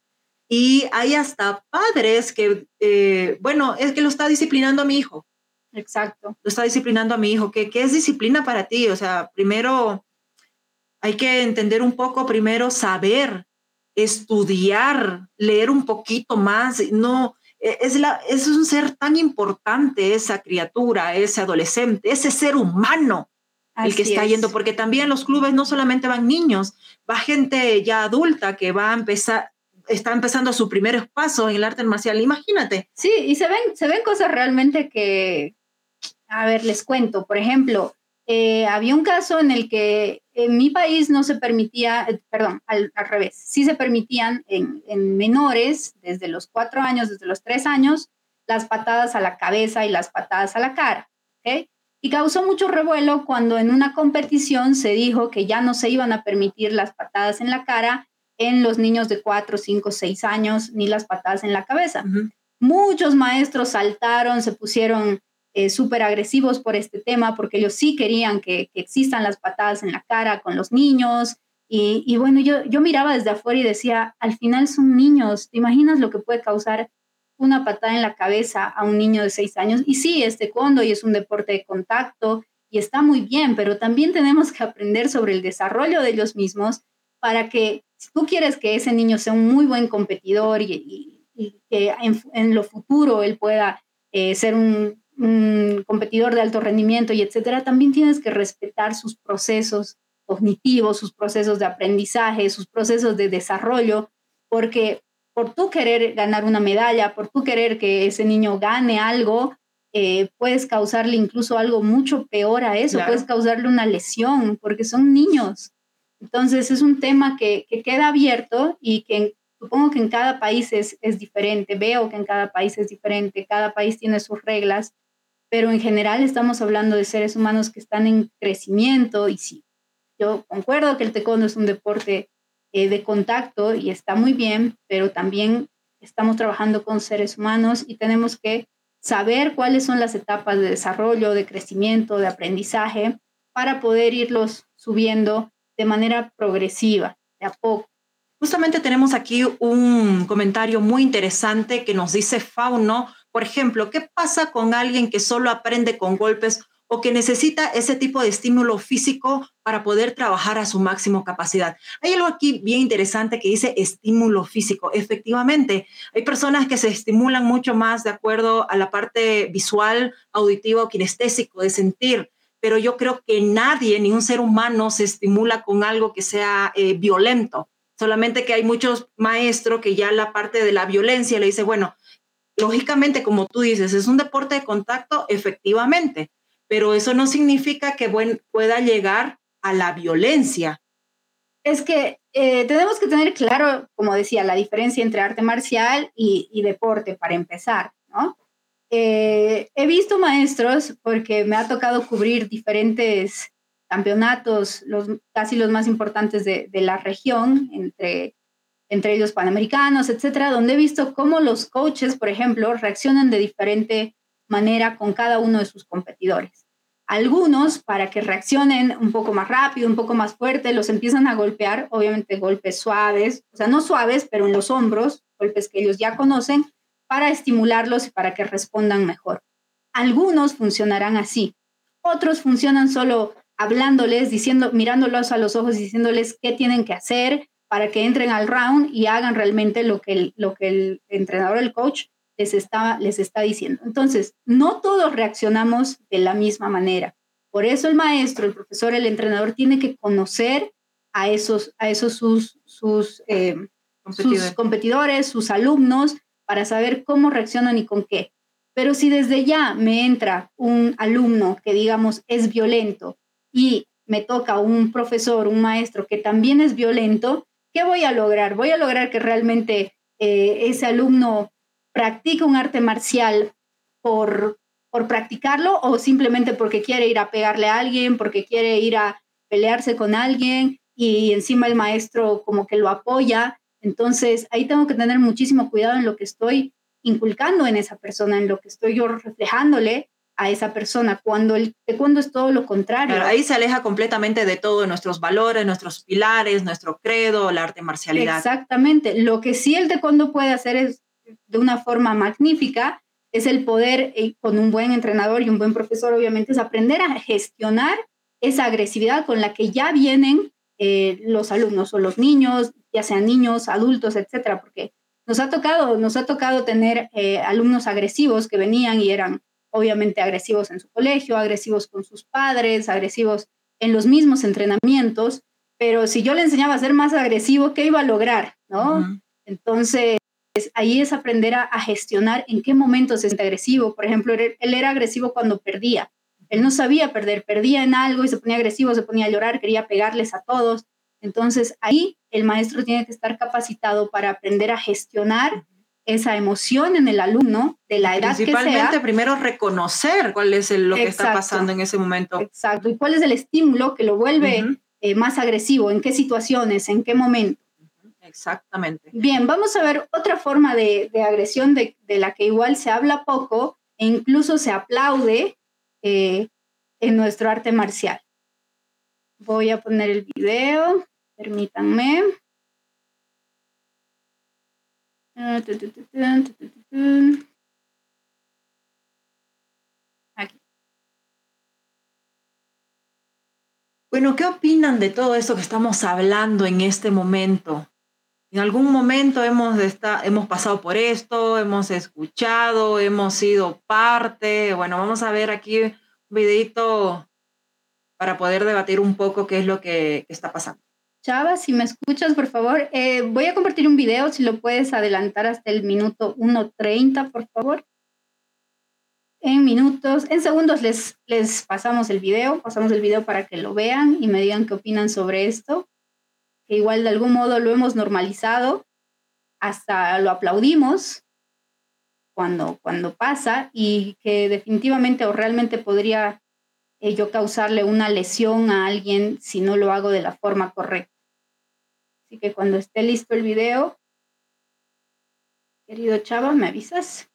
B: Y hay hasta padres que, eh, bueno, es que lo está disciplinando a mi hijo.
A: Exacto.
B: Lo está disciplinando a mi hijo. ¿Qué, ¿Qué es disciplina para ti? O sea, primero hay que entender un poco, primero saber, estudiar, leer un poquito más. No, e, es, la, es un ser tan importante esa criatura, ese adolescente, ese ser humano el que está yendo, porque también los clubes no solamente van niños, va gente ya adulta que va a empezar, está empezando su primer paso en el arte marcial, imagínate.
A: Sí, y se ven, se ven cosas realmente que, a ver, les cuento, por ejemplo, eh, había un caso en el que en mi país no se permitía, eh, perdón, al, revés, sí se permitían en, en, menores desde los cuatro años, desde los tres años, las patadas a la cabeza y las patadas a la cara. ¿okay? Y causó mucho revuelo cuando en una competición se dijo que ya no se iban a permitir las patadas en la cara en los niños de cuatro, cinco, seis años, ni las patadas en la cabeza. Muchos maestros saltaron, se pusieron eh, súper agresivos por este tema, porque ellos sí querían que, existan las patadas en la cara con los niños. Y, bueno, yo, yo miraba desde afuera y decía, al final son niños, ¿te imaginas lo que puede causar una patada en la cabeza a un niño de seis años? Y sí, es taekwondo y es un deporte de contacto y está muy bien, pero también tenemos que aprender sobre el desarrollo de ellos mismos para que si tú quieres que ese niño sea un muy buen competidor y, que en, lo futuro él pueda eh, ser un un competidor de alto rendimiento y etcétera, también tienes que respetar sus procesos cognitivos, sus procesos de aprendizaje, sus procesos de desarrollo, porque por tú querer ganar una medalla, por tú querer que ese niño gane algo, eh, puedes causarle incluso algo mucho peor a eso, puedes causarle una lesión, porque son niños. Entonces es un tema que, que queda abierto y que supongo que en cada país es, es diferente, veo que en cada país es diferente, cada país tiene sus reglas, pero en general estamos hablando de seres humanos que están en crecimiento y sí, yo concuerdo que el taekwondo es un deporte eh, de contacto y está muy bien, pero también estamos trabajando con seres humanos y tenemos que saber cuáles son las etapas de desarrollo, de crecimiento, de aprendizaje, para poder irlos subiendo de manera progresiva, de a poco.
B: Justamente tenemos aquí un comentario muy interesante que nos dice Fauno, por ejemplo, ¿qué pasa con alguien que solo aprende con golpes o que necesita ese tipo de estímulo físico para poder trabajar a su máximo capacidad? Hay algo aquí bien interesante que dice estímulo físico. Efectivamente, hay personas que se estimulan mucho más de acuerdo a la parte visual, auditiva o kinestésico de sentir pero yo creo que nadie, ni un ser humano, se estimula con algo que sea eh, violento. Solamente que hay muchos maestros que ya la parte de la violencia le dice, bueno, lógicamente, como tú dices, es un deporte de contacto, efectivamente, pero eso no significa que pueda llegar a la violencia.
A: Es que eh, tenemos que tener claro, como decía, la diferencia entre arte marcial y, deporte, para empezar, ¿no? Eh, he visto maestros, porque me ha tocado cubrir diferentes campeonatos, los, casi los más importantes de, de la región, entre entre ellos panamericanos, etcétera, donde he visto cómo los coaches, por ejemplo, reaccionan de diferente manera con cada uno de sus competidores. Algunos, para que reaccionen un poco más rápido, un poco más fuerte, los empiezan a golpear, obviamente golpes suaves, o sea, no suaves, pero en los hombros, golpes que ellos ya conocen, para estimularlos y para que respondan mejor. Algunos funcionarán así, otros funcionan solo hablándoles, diciendo, mirándolos a los ojos, diciéndoles qué tienen que hacer, para que entren al round y hagan realmente lo que el, lo que el entrenador, el coach, les está, les está diciendo. Entonces, no todos reaccionamos de la misma manera. Por eso el maestro, el profesor, el entrenador tiene que conocer a esos, a esos sus, sus, eh, sus competidores, sus alumnos, para saber cómo reaccionan y con qué. Pero si desde ya me entra un alumno que, digamos, es violento y me toca un profesor, un maestro que también es violento, ¿Qué voy a lograr? Voy a lograr que realmente eh, ese alumno practique un arte marcial por, por practicarlo o simplemente porque quiere ir a pegarle a alguien, porque quiere ir a pelearse con alguien y encima el maestro como que lo apoya. Entonces ahí tengo que tener muchísimo cuidado en lo que estoy inculcando en esa persona, en lo que estoy yo reflejándole a esa persona, cuando el taekwondo es todo lo contrario.
B: ahí se aleja completamente de todo, nuestros valores, nuestros pilares, nuestro credo, la arte marcialidad.
A: Exactamente. Lo que sí el taekwondo puede hacer es de una forma magnífica, es el poder, eh, con un buen entrenador y un buen profesor, obviamente, es aprender a gestionar esa agresividad con la que ya vienen eh, los alumnos o los niños, ya sean niños, adultos, etcétera, porque nos ha tocado, nos ha tocado tener eh, alumnos agresivos que venían y eran obviamente agresivos en su colegio, agresivos con sus padres, agresivos en los mismos entrenamientos, pero si yo le enseñaba a ser más agresivo, ¿qué iba a lograr? ¿no? Entonces, ahí es aprender a, gestionar en qué momentos es agresivo. Por ejemplo, él, era agresivo cuando perdía. Él no sabía perder, perdía en algo y se ponía agresivo, se ponía a llorar, quería pegarles a todos. Entonces, ahí el maestro tiene que estar capacitado para aprender a gestionar esa emoción en el alumno de la edad que sea.
B: Principalmente primero reconocer cuál es lo que está pasando en ese momento.
A: Exacto, y cuál es el estímulo que lo vuelve eh, más agresivo, en qué situaciones, en qué momento.
B: Exactamente.
A: Bien, vamos a ver otra forma de, agresión de, la que igual se habla poco e incluso se aplaude eh, en nuestro arte marcial. Voy a poner el video, permítanme.
B: Bueno, ¿qué opinan de todo esto que estamos hablando en este momento? En algún momento hemos, hemos pasado por esto, hemos escuchado, hemos sido parte. Bueno, vamos a ver aquí un videito para poder debatir un poco qué es lo que está pasando.
A: Chava, si me escuchas, por favor, eh, voy a compartir un video, si lo puedes adelantar hasta el minuto 1.30, por favor. En minutos, en segundos les, les pasamos el video, pasamos el video para que lo vean y me digan qué opinan sobre esto. Que igual de algún modo lo hemos normalizado, hasta lo aplaudimos cuando, cuando pasa y que definitivamente o realmente podría eh, yo causarle una lesión a alguien si no lo hago de la forma correcta. Así que cuando esté listo el video, querido Chava, ¿me avisas?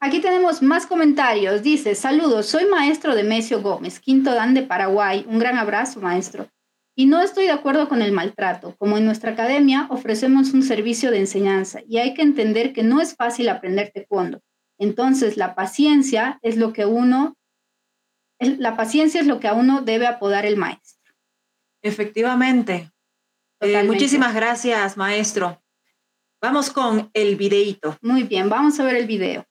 A: Aquí tenemos más comentarios. Dice, saludos, soy maestro de Mesio Gómez, quinto dan de Paraguay. Un gran abrazo, maestro. Y no estoy de acuerdo con el maltrato. Como en nuestra academia ofrecemos un servicio de enseñanza y hay que entender que no es fácil aprender taekwondo. Entonces, la paciencia es lo que uno la paciencia es lo que a uno debe apodar el maestro.
B: Efectivamente. Eh, muchísimas gracias, maestro. Vamos con el videito.
A: Muy bien, vamos a ver el video.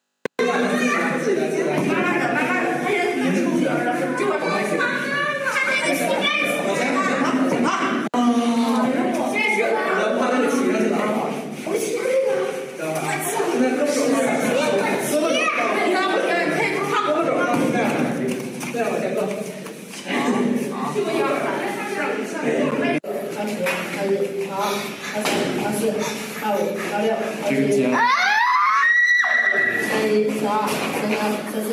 E: 二五、二六、二、三一、三二、三三、三四、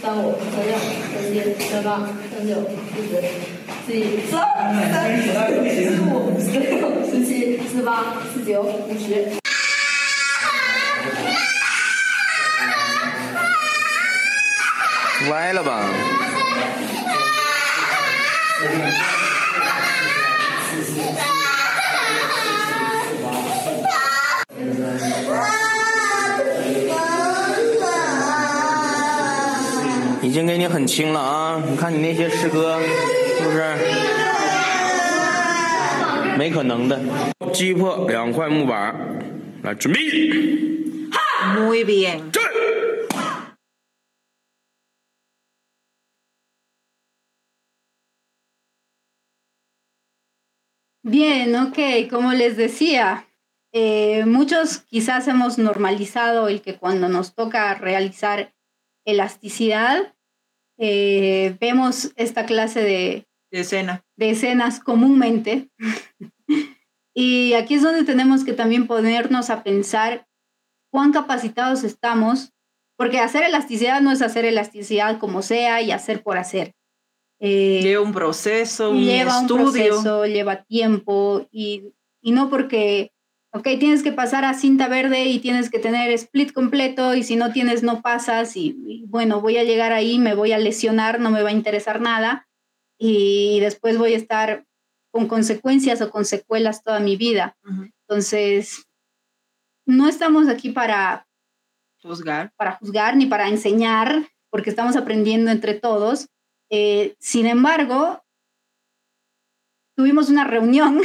E: 三五、三六、三七、三八、三九、四十、四一、四二、四三、四四、四五、四六、四七、四八、四九、五十。
C: 歪了吧？经给你很轻了啊！你看你那些师哥，是不是？没可能的。击破两块木板，来准备。
B: Muy bien.
A: Bien, ok, como les decía, eh, muchos quizás hemos normalizado el que cuando nos toca realizar elasticidad, eh, vemos esta clase de,
B: escena.
A: de escenas comúnmente. [LAUGHS] y aquí es donde tenemos que también ponernos a pensar cuán capacitados estamos, porque hacer elasticidad no es hacer elasticidad como sea y hacer por hacer.
B: Eh, lleva un proceso, un
A: lleva
B: estudio.
A: un proceso, lleva tiempo y, y no porque ok, tienes que pasar a cinta verde y tienes que tener split completo y si no tienes no pasas y, bueno, voy a llegar ahí, me voy a lesionar, no me va a interesar nada y después voy a estar con consecuencias o con secuelas toda mi vida. Entonces, no estamos aquí para
B: juzgar.
A: para juzgar ni para enseñar, porque estamos aprendiendo entre todos. Eh, sin embargo, tuvimos una reunión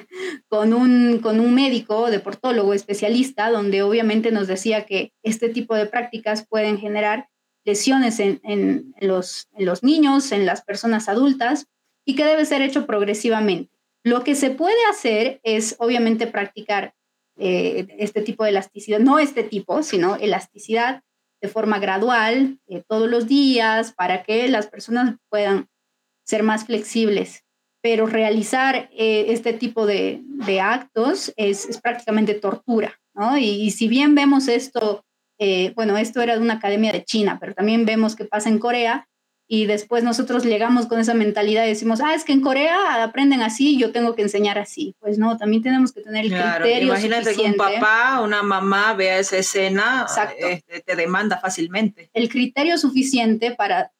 A: [LAUGHS] con un, con un médico deportólogo especialista donde obviamente nos decía que este tipo de prácticas pueden generar lesiones en, en, los, en los niños, en las personas adultas y que debe ser hecho progresivamente. Lo que se puede hacer es obviamente practicar eh, este tipo de elasticidad, no este tipo, sino elasticidad de forma gradual, eh, todos los días, para que las personas puedan ser más flexibles pero realizar eh, este tipo de, actos es, prácticamente tortura, ¿no? Y, si bien vemos esto, eh, bueno, esto era de una academia de China, pero también vemos que pasa en Corea y después nosotros llegamos con esa mentalidad y decimos, ah, es que en Corea aprenden así, yo tengo que enseñar así. Pues no, también tenemos que tener el claro, criterio
B: Imagínate que un papá o una mamá vea esa escena, este, te demanda fácilmente.
A: El criterio suficiente para,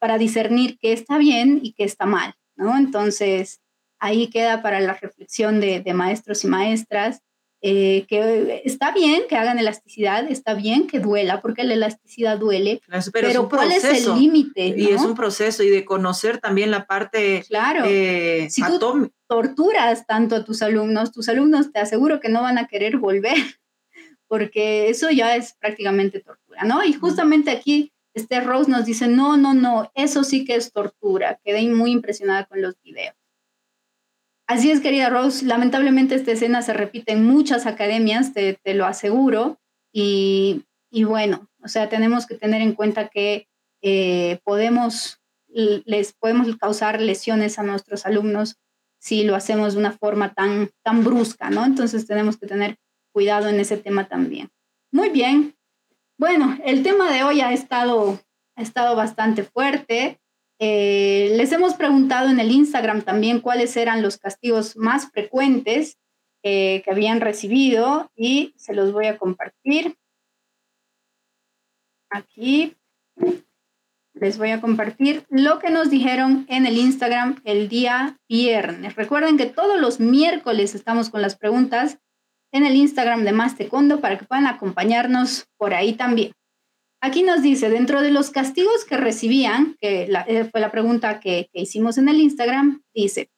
A: para discernir qué está bien y qué está mal. ¿No? Entonces, ahí queda para la reflexión de, maestros y maestras, eh, que está bien que hagan elasticidad, está bien que duela, porque la elasticidad duele, pero, ¿cuál es el límite?
B: Y es un proceso, y de conocer también la parte
A: claro. Eh, si tú torturas tanto a tus alumnos, tus alumnos te aseguro que no van a querer volver, [LAUGHS] porque eso ya es prácticamente tortura, ¿no? Y justamente aquí este Rose nos dice, no, no, no, eso sí que es tortura. Quedé muy impresionada con los videos. Así es, querida Rose, lamentablemente esta escena se repite en muchas academias, te, lo aseguro, y, bueno, o sea, tenemos que tener en cuenta que eh, podemos, les podemos causar lesiones a nuestros alumnos si lo hacemos de una forma tan, tan brusca, ¿no? Entonces tenemos que tener cuidado en ese tema también. Muy bien, bueno, el tema de hoy ha estado, ha estado bastante fuerte. Eh, les hemos preguntado en el Instagram también cuáles eran los castigos más frecuentes eh, que habían recibido y se los voy a compartir. Aquí les voy a compartir lo que nos dijeron en el Instagram el día viernes. Recuerden que todos los miércoles estamos con las preguntas en el Instagram de Más para que puedan acompañarnos por ahí también. Aquí nos dice, dentro de los castigos que recibían, que eh, fue la pregunta que, hicimos en el Instagram, dice,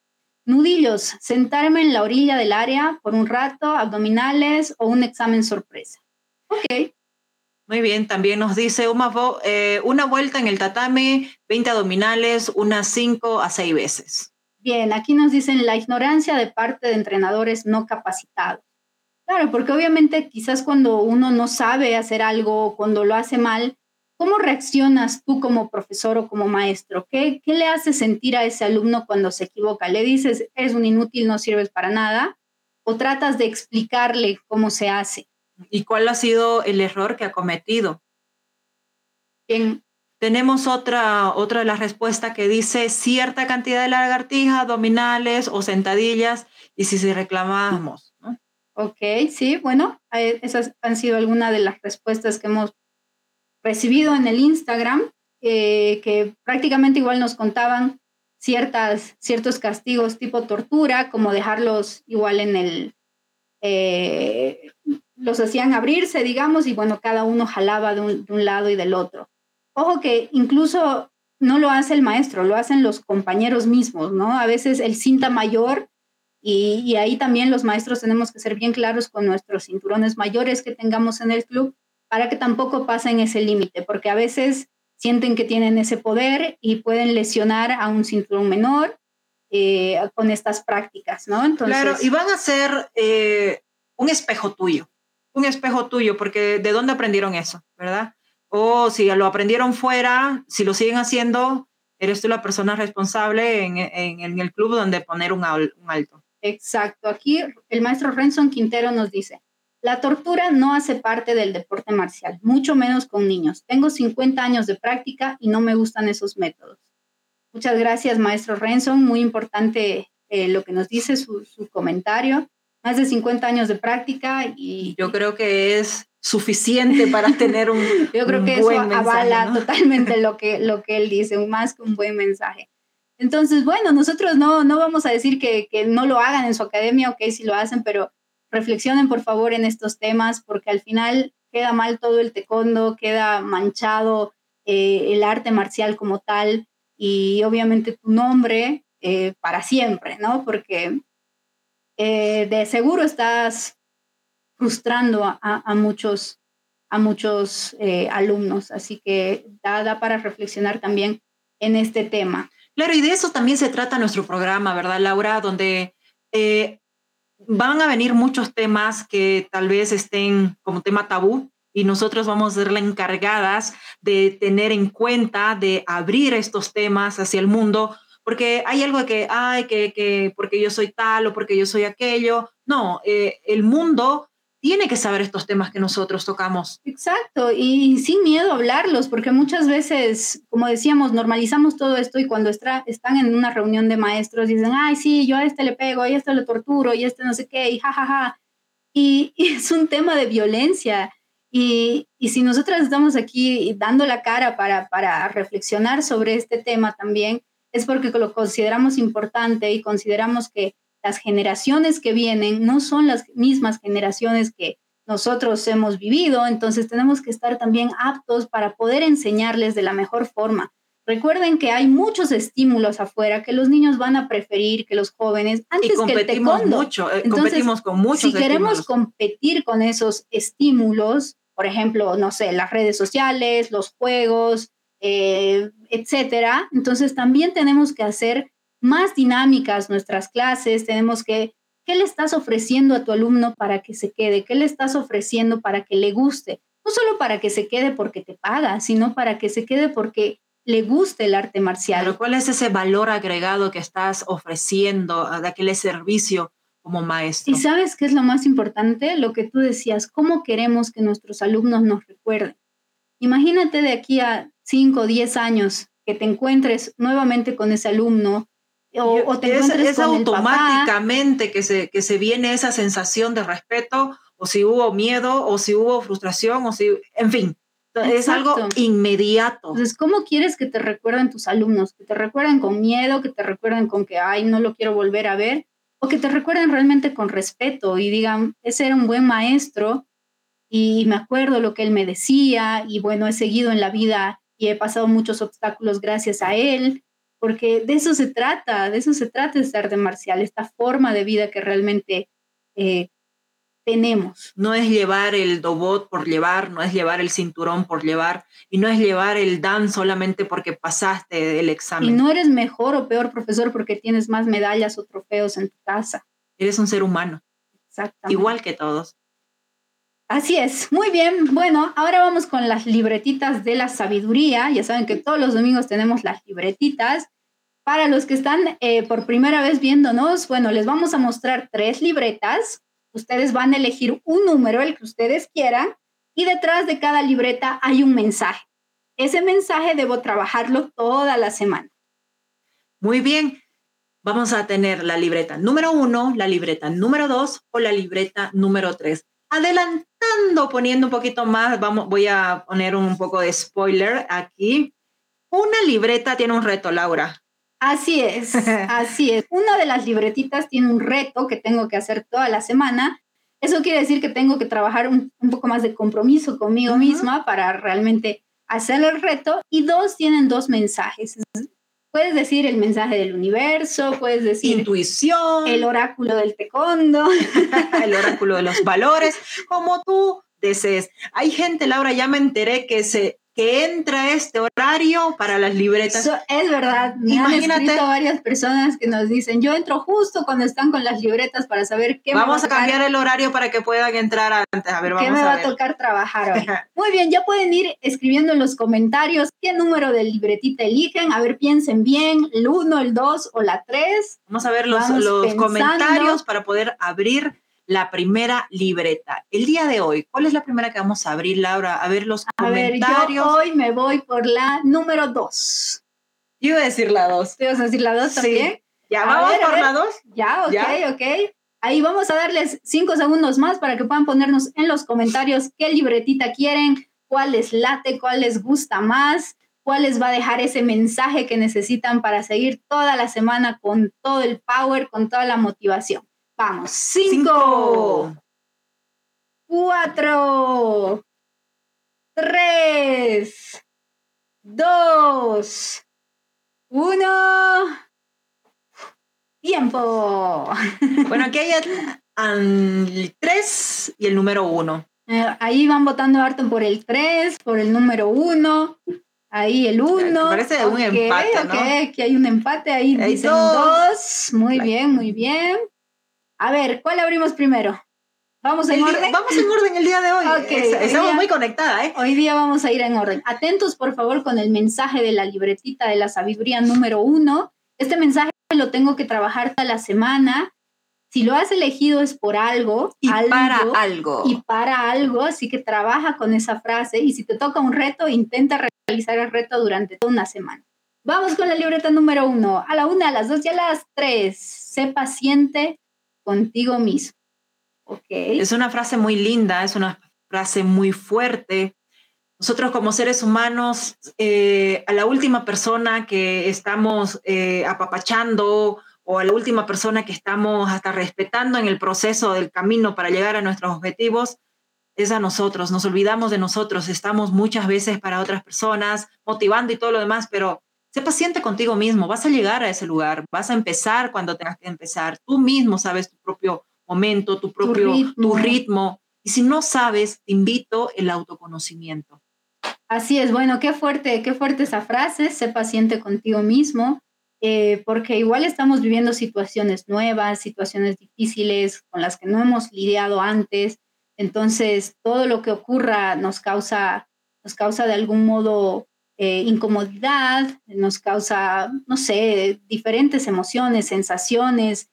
A: nudillos, sentarme en la orilla del área por un rato, abdominales o un examen sorpresa. Ok.
B: Muy bien, también nos dice eh, una vuelta en el tatame, 20 abdominales, unas 5 a 6 veces.
A: Bien, aquí nos dicen la ignorancia de parte de entrenadores no capacitados. Claro, porque obviamente quizás cuando uno no sabe hacer algo, cuando lo hace mal, ¿cómo reaccionas tú como profesor o como maestro? ¿Qué, qué le hace sentir a ese alumno cuando se equivoca? ¿Le dices, eres un inútil, no sirves para nada? ¿O tratas de explicarle cómo se hace?
B: ¿Y cuál ha sido el error que ha cometido?
A: Bien.
B: Tenemos otra, otra de las respuestas que dice cierta cantidad de lagartijas, abdominales o sentadillas, y si se reclamamos
A: Ok, sí, bueno, eh, esas han sido algunas de las respuestas que hemos recibido en el Instagram, eh, que prácticamente igual nos contaban ciertas, ciertos castigos tipo tortura, como dejarlos igual en el, eh, los hacían abrirse, digamos, y bueno, cada uno jalaba de un, de un lado y del otro. Ojo que incluso no lo hace el maestro, lo hacen los compañeros mismos, ¿no? A veces el cinta mayor y, ahí también los maestros tenemos que ser bien claros con nuestros cinturones mayores que tengamos en el club para que tampoco pasen ese límite, porque a veces sienten que tienen ese poder y pueden lesionar a un cinturón menor eh, con estas prácticas, ¿no?
B: Entonces, claro, y van a ser eh, un espejo tuyo, un espejo tuyo, porque ¿de dónde aprendieron eso, verdad? O si lo aprendieron fuera, si lo siguen haciendo, eres tú la persona responsable en, en, el club donde poner un, un alto.
A: Exacto. Aquí el maestro Renson Quintero nos dice, la tortura no hace parte del deporte marcial, mucho menos con niños. Tengo 50 años de práctica y no me gustan esos métodos. Muchas gracias, maestro Renson. Muy importante eh, lo que nos dice su, comentario. Más de 50 años de práctica y...
B: Yo creo que es suficiente para [LAUGHS] tener un
A: Yo creo que eso avala totalmente lo que, lo que él dice, más que un buen mensaje. Entonces, bueno, nosotros no, no vamos a decir que, que no lo hagan en su academia, ok, si lo hacen, pero reflexionen por favor en estos temas porque al final queda mal todo el taekwondo, queda manchado eh, el arte marcial como tal y obviamente tu nombre eh, para siempre, ¿no? Porque eh, de seguro estás frustrando a, muchos, a muchos alumnos, así que da, da para reflexionar también en este tema.
B: Claro, y de eso también se trata nuestro programa, ¿verdad, Laura? Donde eh, van a venir muchos temas que tal vez estén como tema tabú y nosotros vamos a ser las encargadas de tener en cuenta, de abrir estos temas hacia el mundo, porque hay algo que, ay, que, que porque yo soy tal o porque yo soy aquello. No, eh, el mundo tiene que saber estos temas que nosotros tocamos.
A: Exacto, y sin miedo a hablarlos, porque muchas veces, como decíamos, normalizamos todo esto y cuando están en una reunión de maestros dicen, ay, sí, yo a este le pego, a este le torturo, y a este no sé qué, y jajaja. Ja, ja. y, [LAUGHS] y, es un tema de violencia. Y, y, si nosotras estamos aquí dando la cara para, para reflexionar sobre este tema también, es porque lo consideramos importante y consideramos que las generaciones que vienen no son las mismas generaciones que nosotros hemos vivido, entonces tenemos que estar también aptos para poder enseñarles de la mejor forma. Recuerden que hay muchos estímulos afuera que los niños van a preferir que los jóvenes antes que el.
B: Mucho, eh, competimos con muchos
A: Si queremos competir con esos estímulos, por ejemplo, no sé, las redes sociales, los juegos, eh, etcétera, entonces también tenemos que hacer más dinámicas nuestras clases, tenemos que, ¿qué le estás ofreciendo a tu alumno para que se quede? ¿Qué le estás ofreciendo para que le guste? No solo para que se quede porque te paga, sino para que se quede porque le guste el arte marcial.
B: Pero ¿cuál es ese valor agregado que estás ofreciendo de aquel servicio como maestro?
A: Y sabes qué es lo más importante, lo que tú decías, cómo queremos que nuestros alumnos nos recuerden. Imagínate de aquí a 5 o 10 años que te encuentres nuevamente con ese alumno o, te es,
B: automáticamente que se, que se viene esa sensación de respeto, o si hubo miedo, o si hubo frustración, o si, en fin, es algo inmediato.
A: Entonces, ¿cómo quieres que te recuerden tus alumnos? ¿Que te recuerden con miedo? ¿Que te recuerden con que, ay, no lo quiero volver a ver? ¿O que te recuerden realmente con respeto y digan, ese era un buen maestro y me acuerdo lo que él me decía y bueno, he seguido en la vida y he pasado muchos obstáculos gracias a él porque de eso se trata, de eso se trata este arte marcial, esta forma de vida que realmente eh, tenemos.
B: No es llevar el dobot por llevar, no es llevar el cinturón por llevar, y no es llevar el dan solamente porque pasaste el examen.
A: Y no eres mejor o peor profesor porque tienes más medallas o trofeos en tu casa.
B: Eres un ser humano. Exactamente. Igual que todos.
A: Así es, muy bien. Bueno, ahora vamos con las libretitas de la sabiduría. Ya saben que todos los domingos tenemos las libretitas. Para los que están eh, por primera vez viéndonos, bueno, les vamos a mostrar tres libretas. Ustedes van a elegir un número, el que ustedes quieran, y detrás de cada libreta hay un mensaje. Ese mensaje debo trabajarlo toda la semana.
B: Muy bien. Vamos a tener la libreta número uno, la libreta número dos o la libreta número tres adelantando, poniendo un poquito más, vamos, voy a poner un poco de spoiler aquí. Una libreta tiene un reto, Laura.
A: Así es, [LAUGHS] así es. Una de las libretitas tiene un reto que tengo que hacer toda la semana. Eso quiere decir que tengo que trabajar un, poco más de compromiso conmigo misma para realmente hacer el reto. Y dos tienen dos mensajes. Puedes decir el mensaje del universo, puedes decir
B: intuición,
A: el oráculo del tecondo, [LAUGHS]
B: el oráculo de los valores, como tú desees. Hay gente, Laura, ya me enteré que se que entra este horario para las libretas.
A: es verdad. Me Imagínate. Han varias personas que nos dicen, yo entro justo cuando están con las libretas para saber qué
B: Vamos a, cambiar el horario para que puedan entrar antes. A ver, vamos
A: ¿Qué me va a, tocar trabajar hoy? [LAUGHS] Muy bien, ya pueden ir escribiendo en los comentarios qué número de libretita eligen. A ver, piensen bien, el 1, el 2 o la 3.
B: Vamos a ver los, los comentarios para poder abrir la primera libreta. El día de hoy, ¿cuál es la primera que vamos a abrir, Laura? A ver los comentarios.
A: Ver, yo hoy me voy por la número dos.
B: Yo iba a decir la dos.
A: ¿Te vas a decir la dos también?
B: Ya, vamos por la dos.
A: Ya, ok, ok. Ahí vamos a darles cinco segundos más para que puedan ponernos en los comentarios qué libretita quieren, cuál les late, cuál les gusta más, cuál les va a dejar ese mensaje que necesitan para seguir toda la semana con todo el power, con toda la motivación. Vamos, cinco, cuatro, tres, dos, uno. Tiempo.
B: Bueno, aquí hay el 3 y el número 1.
A: Eh, ahí van votando harto por el 3, por el número 1. Ahí el 1.
B: Parece un empate, ¿no?
A: aquí hay un empate. Ahí dicen 2. Muy bien, muy bien. A ver, ¿cuál abrimos primero? ¿Vamos en orden?
B: vamos en orden el día de hoy. [LAUGHS] Estamos muy conectadas, ¿eh?
A: Hoy día vamos a ir en orden. Atentos, por favor, con el mensaje de la libretita de la sabiduría número 1. Este mensaje lo tengo que trabajar toda la semana. Si lo has elegido es por algo.
B: Y para algo.
A: Y para algo, así que trabaja con esa frase. Y si te toca un reto, intenta realizar el reto durante toda una semana. Vamos con la libreta número uno. A la una, a las dos y a las tres. Sé paciente contigo mismo. Ok.
B: Es una frase muy linda, es una frase muy fuerte. Nosotros como seres humanos, eh, a la última persona que estamos eh, apapachando o a la última persona que estamos hasta respetando en el proceso del camino para llegar a nuestros objetivos, es a nosotros. Nos olvidamos de nosotros. Estamos muchas veces para otras personas, motivando y todo lo demás, pero sé paciente contigo mismo. Vas a llegar a ese lugar. Vas a empezar cuando tengas que empezar. Tú mismo sabes tu propio momento, tu propio Tu ritmo. Y si no sabes, te invito el autoconocimiento.
A: Así es, bueno, qué fuerte, qué fuerte esa frase, sé paciente contigo mismo, eh, porque igual estamos viviendo situaciones nuevas, situaciones difíciles con las que no hemos lidiado antes, entonces todo lo que ocurra nos causa, nos causa de algún modo eh, incomodidad, nos causa, no sé, diferentes emociones, sensaciones.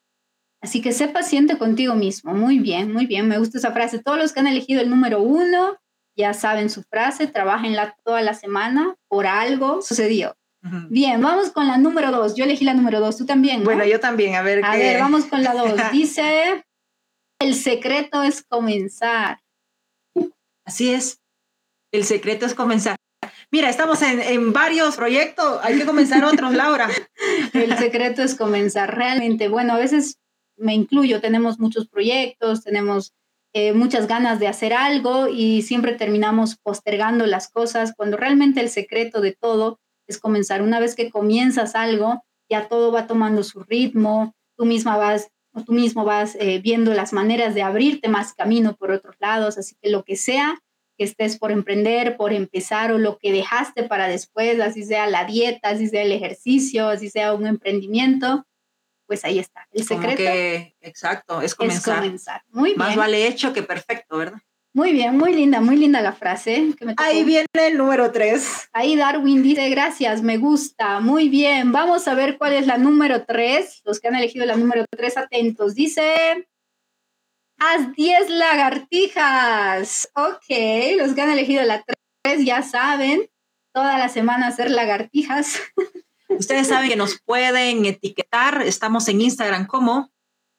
A: Así que sé paciente contigo mismo. Muy bien, muy bien. Me gusta esa frase. Todos los que han elegido el número uno, ya saben su frase, trabajenla toda la semana, por algo sucedió. Bien, vamos con la número dos. Yo elegí la número dos, tú también.
B: Bueno, yo también, a ver.
A: A ver, vamos con la [LAUGHS] dos. Dice, el secreto es comenzar.
B: Así es, el secreto es comenzar. Mira, estamos en, en varios proyectos, hay que comenzar otros, [LAUGHS] Laura.
A: el secreto es comenzar realmente. Bueno, a veces me incluyo, tenemos muchos proyectos, tenemos eh, muchas ganas de hacer algo y siempre terminamos postergando las cosas cuando realmente el secreto de todo es comenzar. Una vez que comienzas algo, ya todo va tomando su ritmo, tú misma vas o tú mismo vas eh, viendo las maneras de abrirte más camino por otros lados, así que lo que sea que estés por emprender, por empezar o lo que dejaste para después, así sea la dieta, así sea el ejercicio, así sea un emprendimiento, pues ahí está. El secreto.
B: exacto, es comenzar.
A: Muy bien.
B: Más vale hecho que perfecto, ¿verdad?
A: Muy bien, muy linda, muy linda la frase.
B: Ahí viene el número tres.
A: Ahí Darwin dice, gracias, me gusta. Muy bien, vamos a ver cuál es la número tres. Los que han elegido la número tres, atentos. Dice, haz 10 lagartijas. Ok, los que han elegido la tres ya saben, toda la semana hacer lagartijas. [LAUGHS]
B: Ustedes saben que nos pueden etiquetar. Estamos en Instagram como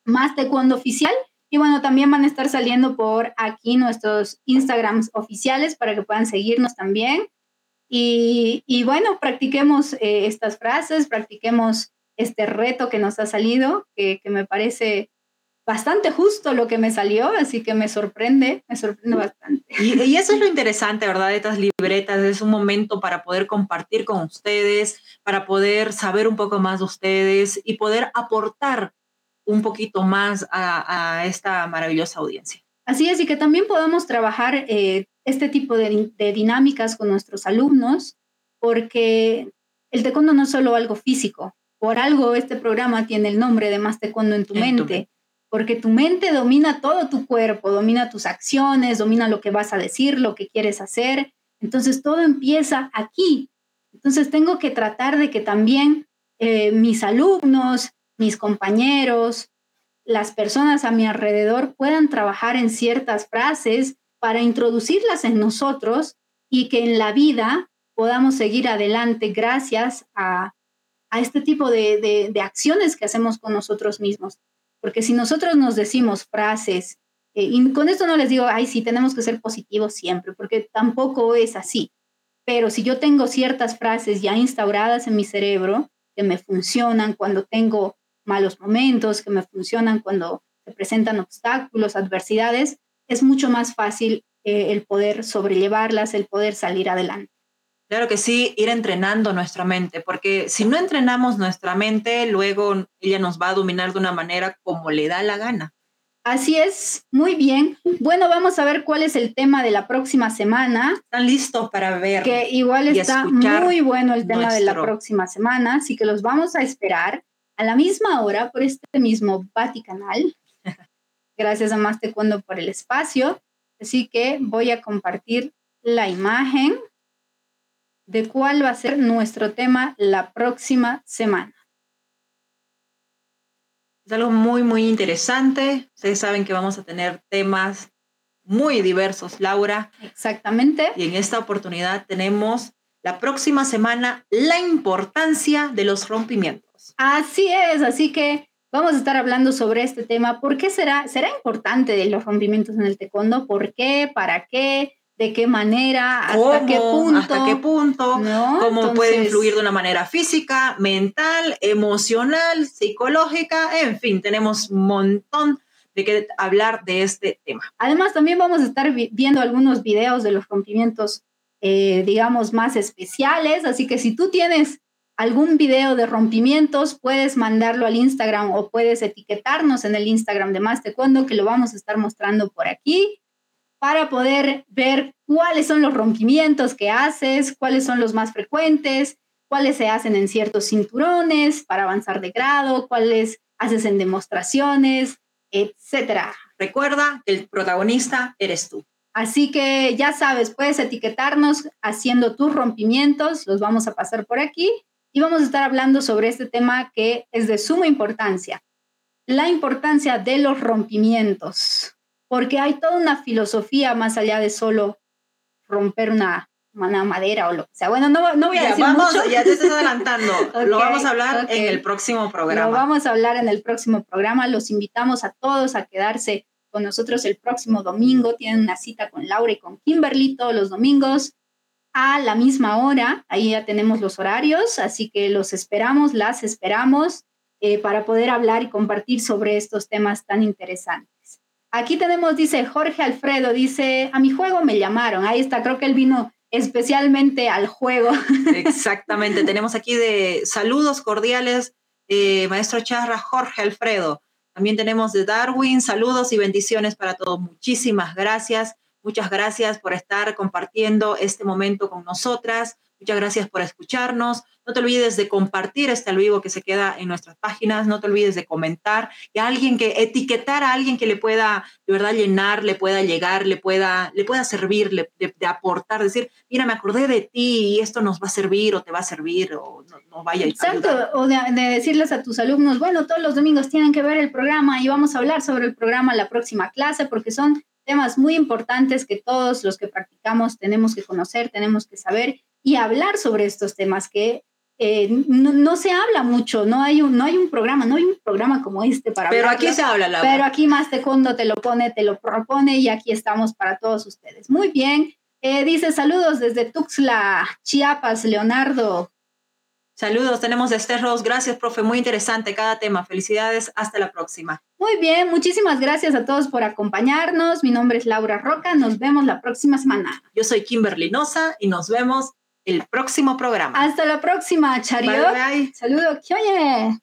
A: Más Taekwondo Oficial. Y bueno, también van a estar saliendo por aquí nuestros Instagrams oficiales para que puedan seguirnos también. Y, y bueno, practiquemos eh, estas frases, practiquemos este reto que nos ha salido, que, que me parece bastante justo lo que me salió, así que me sorprende, me sorprende bastante.
B: Y, eso es lo interesante, ¿verdad? De estas libretas, es un momento para poder compartir con ustedes, para poder saber un poco más de ustedes y poder aportar un poquito más a, esta maravillosa audiencia.
A: Así es, y que también podamos trabajar eh, este tipo de, dinámicas con nuestros alumnos, porque el taekwondo no es solo algo físico, por algo este programa tiene el nombre de Más Taekwondo en tu mente porque tu mente domina todo tu cuerpo, domina tus acciones, domina lo que vas a decir, lo que quieres hacer. Entonces todo empieza aquí. Entonces tengo que tratar de que también eh, mis alumnos, mis compañeros, las personas a mi alrededor puedan trabajar en ciertas frases para introducirlas en nosotros y que en la vida podamos seguir adelante gracias a, este tipo de, acciones que hacemos con nosotros mismos. Porque si nosotros nos decimos frases, eh, y con esto no les digo, ay, sí, tenemos que ser positivos siempre, porque tampoco es así. Pero si yo tengo ciertas frases ya instauradas en mi cerebro que me funcionan cuando tengo malos momentos, que me funcionan cuando se presentan obstáculos, adversidades, es mucho más fácil eh, el poder sobrellevarlas, el poder salir adelante.
B: Claro que sí, ir entrenando nuestra mente, porque si no entrenamos nuestra mente, luego ella nos va a dominar de una manera como le da la gana.
A: Así es, muy bien. Bueno, vamos a ver cuál es el tema de la próxima semana.
B: ¿Están listos para ver?
A: Que igual está muy bueno el tema de la próxima semana, así que los vamos a esperar a la misma hora por este mismo Vaticanal. [LAUGHS] Gracias a Más Taekwondo por el espacio. Así que voy a compartir la imagen de cuál va a ser nuestro tema la próxima semana.
B: Es algo muy, muy interesante. Ustedes saben que vamos a tener temas muy diversos, Laura.
A: Exactamente.
B: Y en esta oportunidad tenemos la próxima semana la importancia de los rompimientos.
A: Así es, así que vamos a estar hablando sobre este tema. ¿Por qué será, será importante los rompimientos en el taekwondo? ¿Por qué? ¿Para qué? De qué manera, hasta qué punto.
B: Hasta qué punto, cómo puede influir de una manera física, mental, emocional, psicológica, en fin, tenemos un montón de que hablar de este tema.
A: Además, también vamos a estar viendo algunos videos de los rompimientos, eh, digamos, más especiales, así que si tú tienes algún video de rompimientos, puedes mandarlo al Instagram o puedes etiquetarnos en el Instagram de Más Taekwondo, que lo vamos a estar mostrando por aquí para poder ver cuáles son los rompimientos que haces, cuáles son los más frecuentes, cuáles se hacen en ciertos cinturones para avanzar de grado, cuáles haces en demostraciones, etcétera.
B: Recuerda que el protagonista eres tú.
A: Así que ya sabes, puedes etiquetarnos haciendo tus rompimientos, los vamos a pasar por aquí y vamos a estar hablando sobre este tema que es de suma importancia, la importancia de los rompimientos porque hay toda una filosofía más allá de solo romper una, madera o lo que sea. Bueno, no, no voy a decir mucho.
B: Ya te estás adelantando. [LAUGHS] lo vamos a hablar en el próximo programa.
A: Lo vamos a hablar en el próximo programa. Los invitamos a todos a quedarse con nosotros el próximo domingo. Tienen una cita con Laura y con Kimberly todos los domingos a la misma hora. Ahí ya tenemos los horarios, así que los esperamos, las esperamos eh, para poder hablar y compartir sobre estos temas tan interesantes. Aquí tenemos, dice Jorge Alfredo, dice, a mi juego me llamaron. Ahí está, creo que él vino especialmente al juego. [LAUGHS]
B: Exactamente, tenemos aquí de saludos cordiales, eh, maestro Charra Jorge Alfredo. También tenemos de Darwin, saludos y bendiciones para todos. Muchísimas gracias. Muchas gracias por estar compartiendo este momento con nosotras. Muchas gracias por escucharnos. No te olvides de compartir este al vivo que se queda en nuestras páginas. No te olvides de comentar y a alguien que etiquetar a alguien que le pueda de verdad llenar, le pueda llegar, le pueda, le pueda servir, de, aportar, decir, mira, me acordé de ti y esto nos va a servir o te va a servir o no, vaya.
A: Exacto, o de, de, decirles a tus alumnos, bueno, todos los domingos tienen que ver el programa y vamos a hablar sobre el programa la próxima clase porque son temas muy importantes que todos los que practicamos tenemos que conocer, tenemos que saber y hablar sobre estos temas que eh, no, se habla mucho, no hay, un, no hay un programa, no hay un programa como este para
B: Pero aquí se habla, la
A: Pero aquí más Taekwondo te lo pone, te lo propone y aquí estamos para todos ustedes. Muy bien. Eh, dice saludos desde Tuxtla, Chiapas, Leonardo.
B: Saludos, tenemos de Esther Rose. Gracias, profe. Muy interesante cada tema. Felicidades. Hasta la próxima.
A: Muy bien, muchísimas gracias a todos por acompañarnos. Mi nombre es Laura Roca. Nos vemos la próxima semana.
B: Yo soy Kimberly Nosa y nos vemos el próximo programa.
A: Hasta la próxima, Chariot.
B: Bye, bye.
A: Saludos, oye.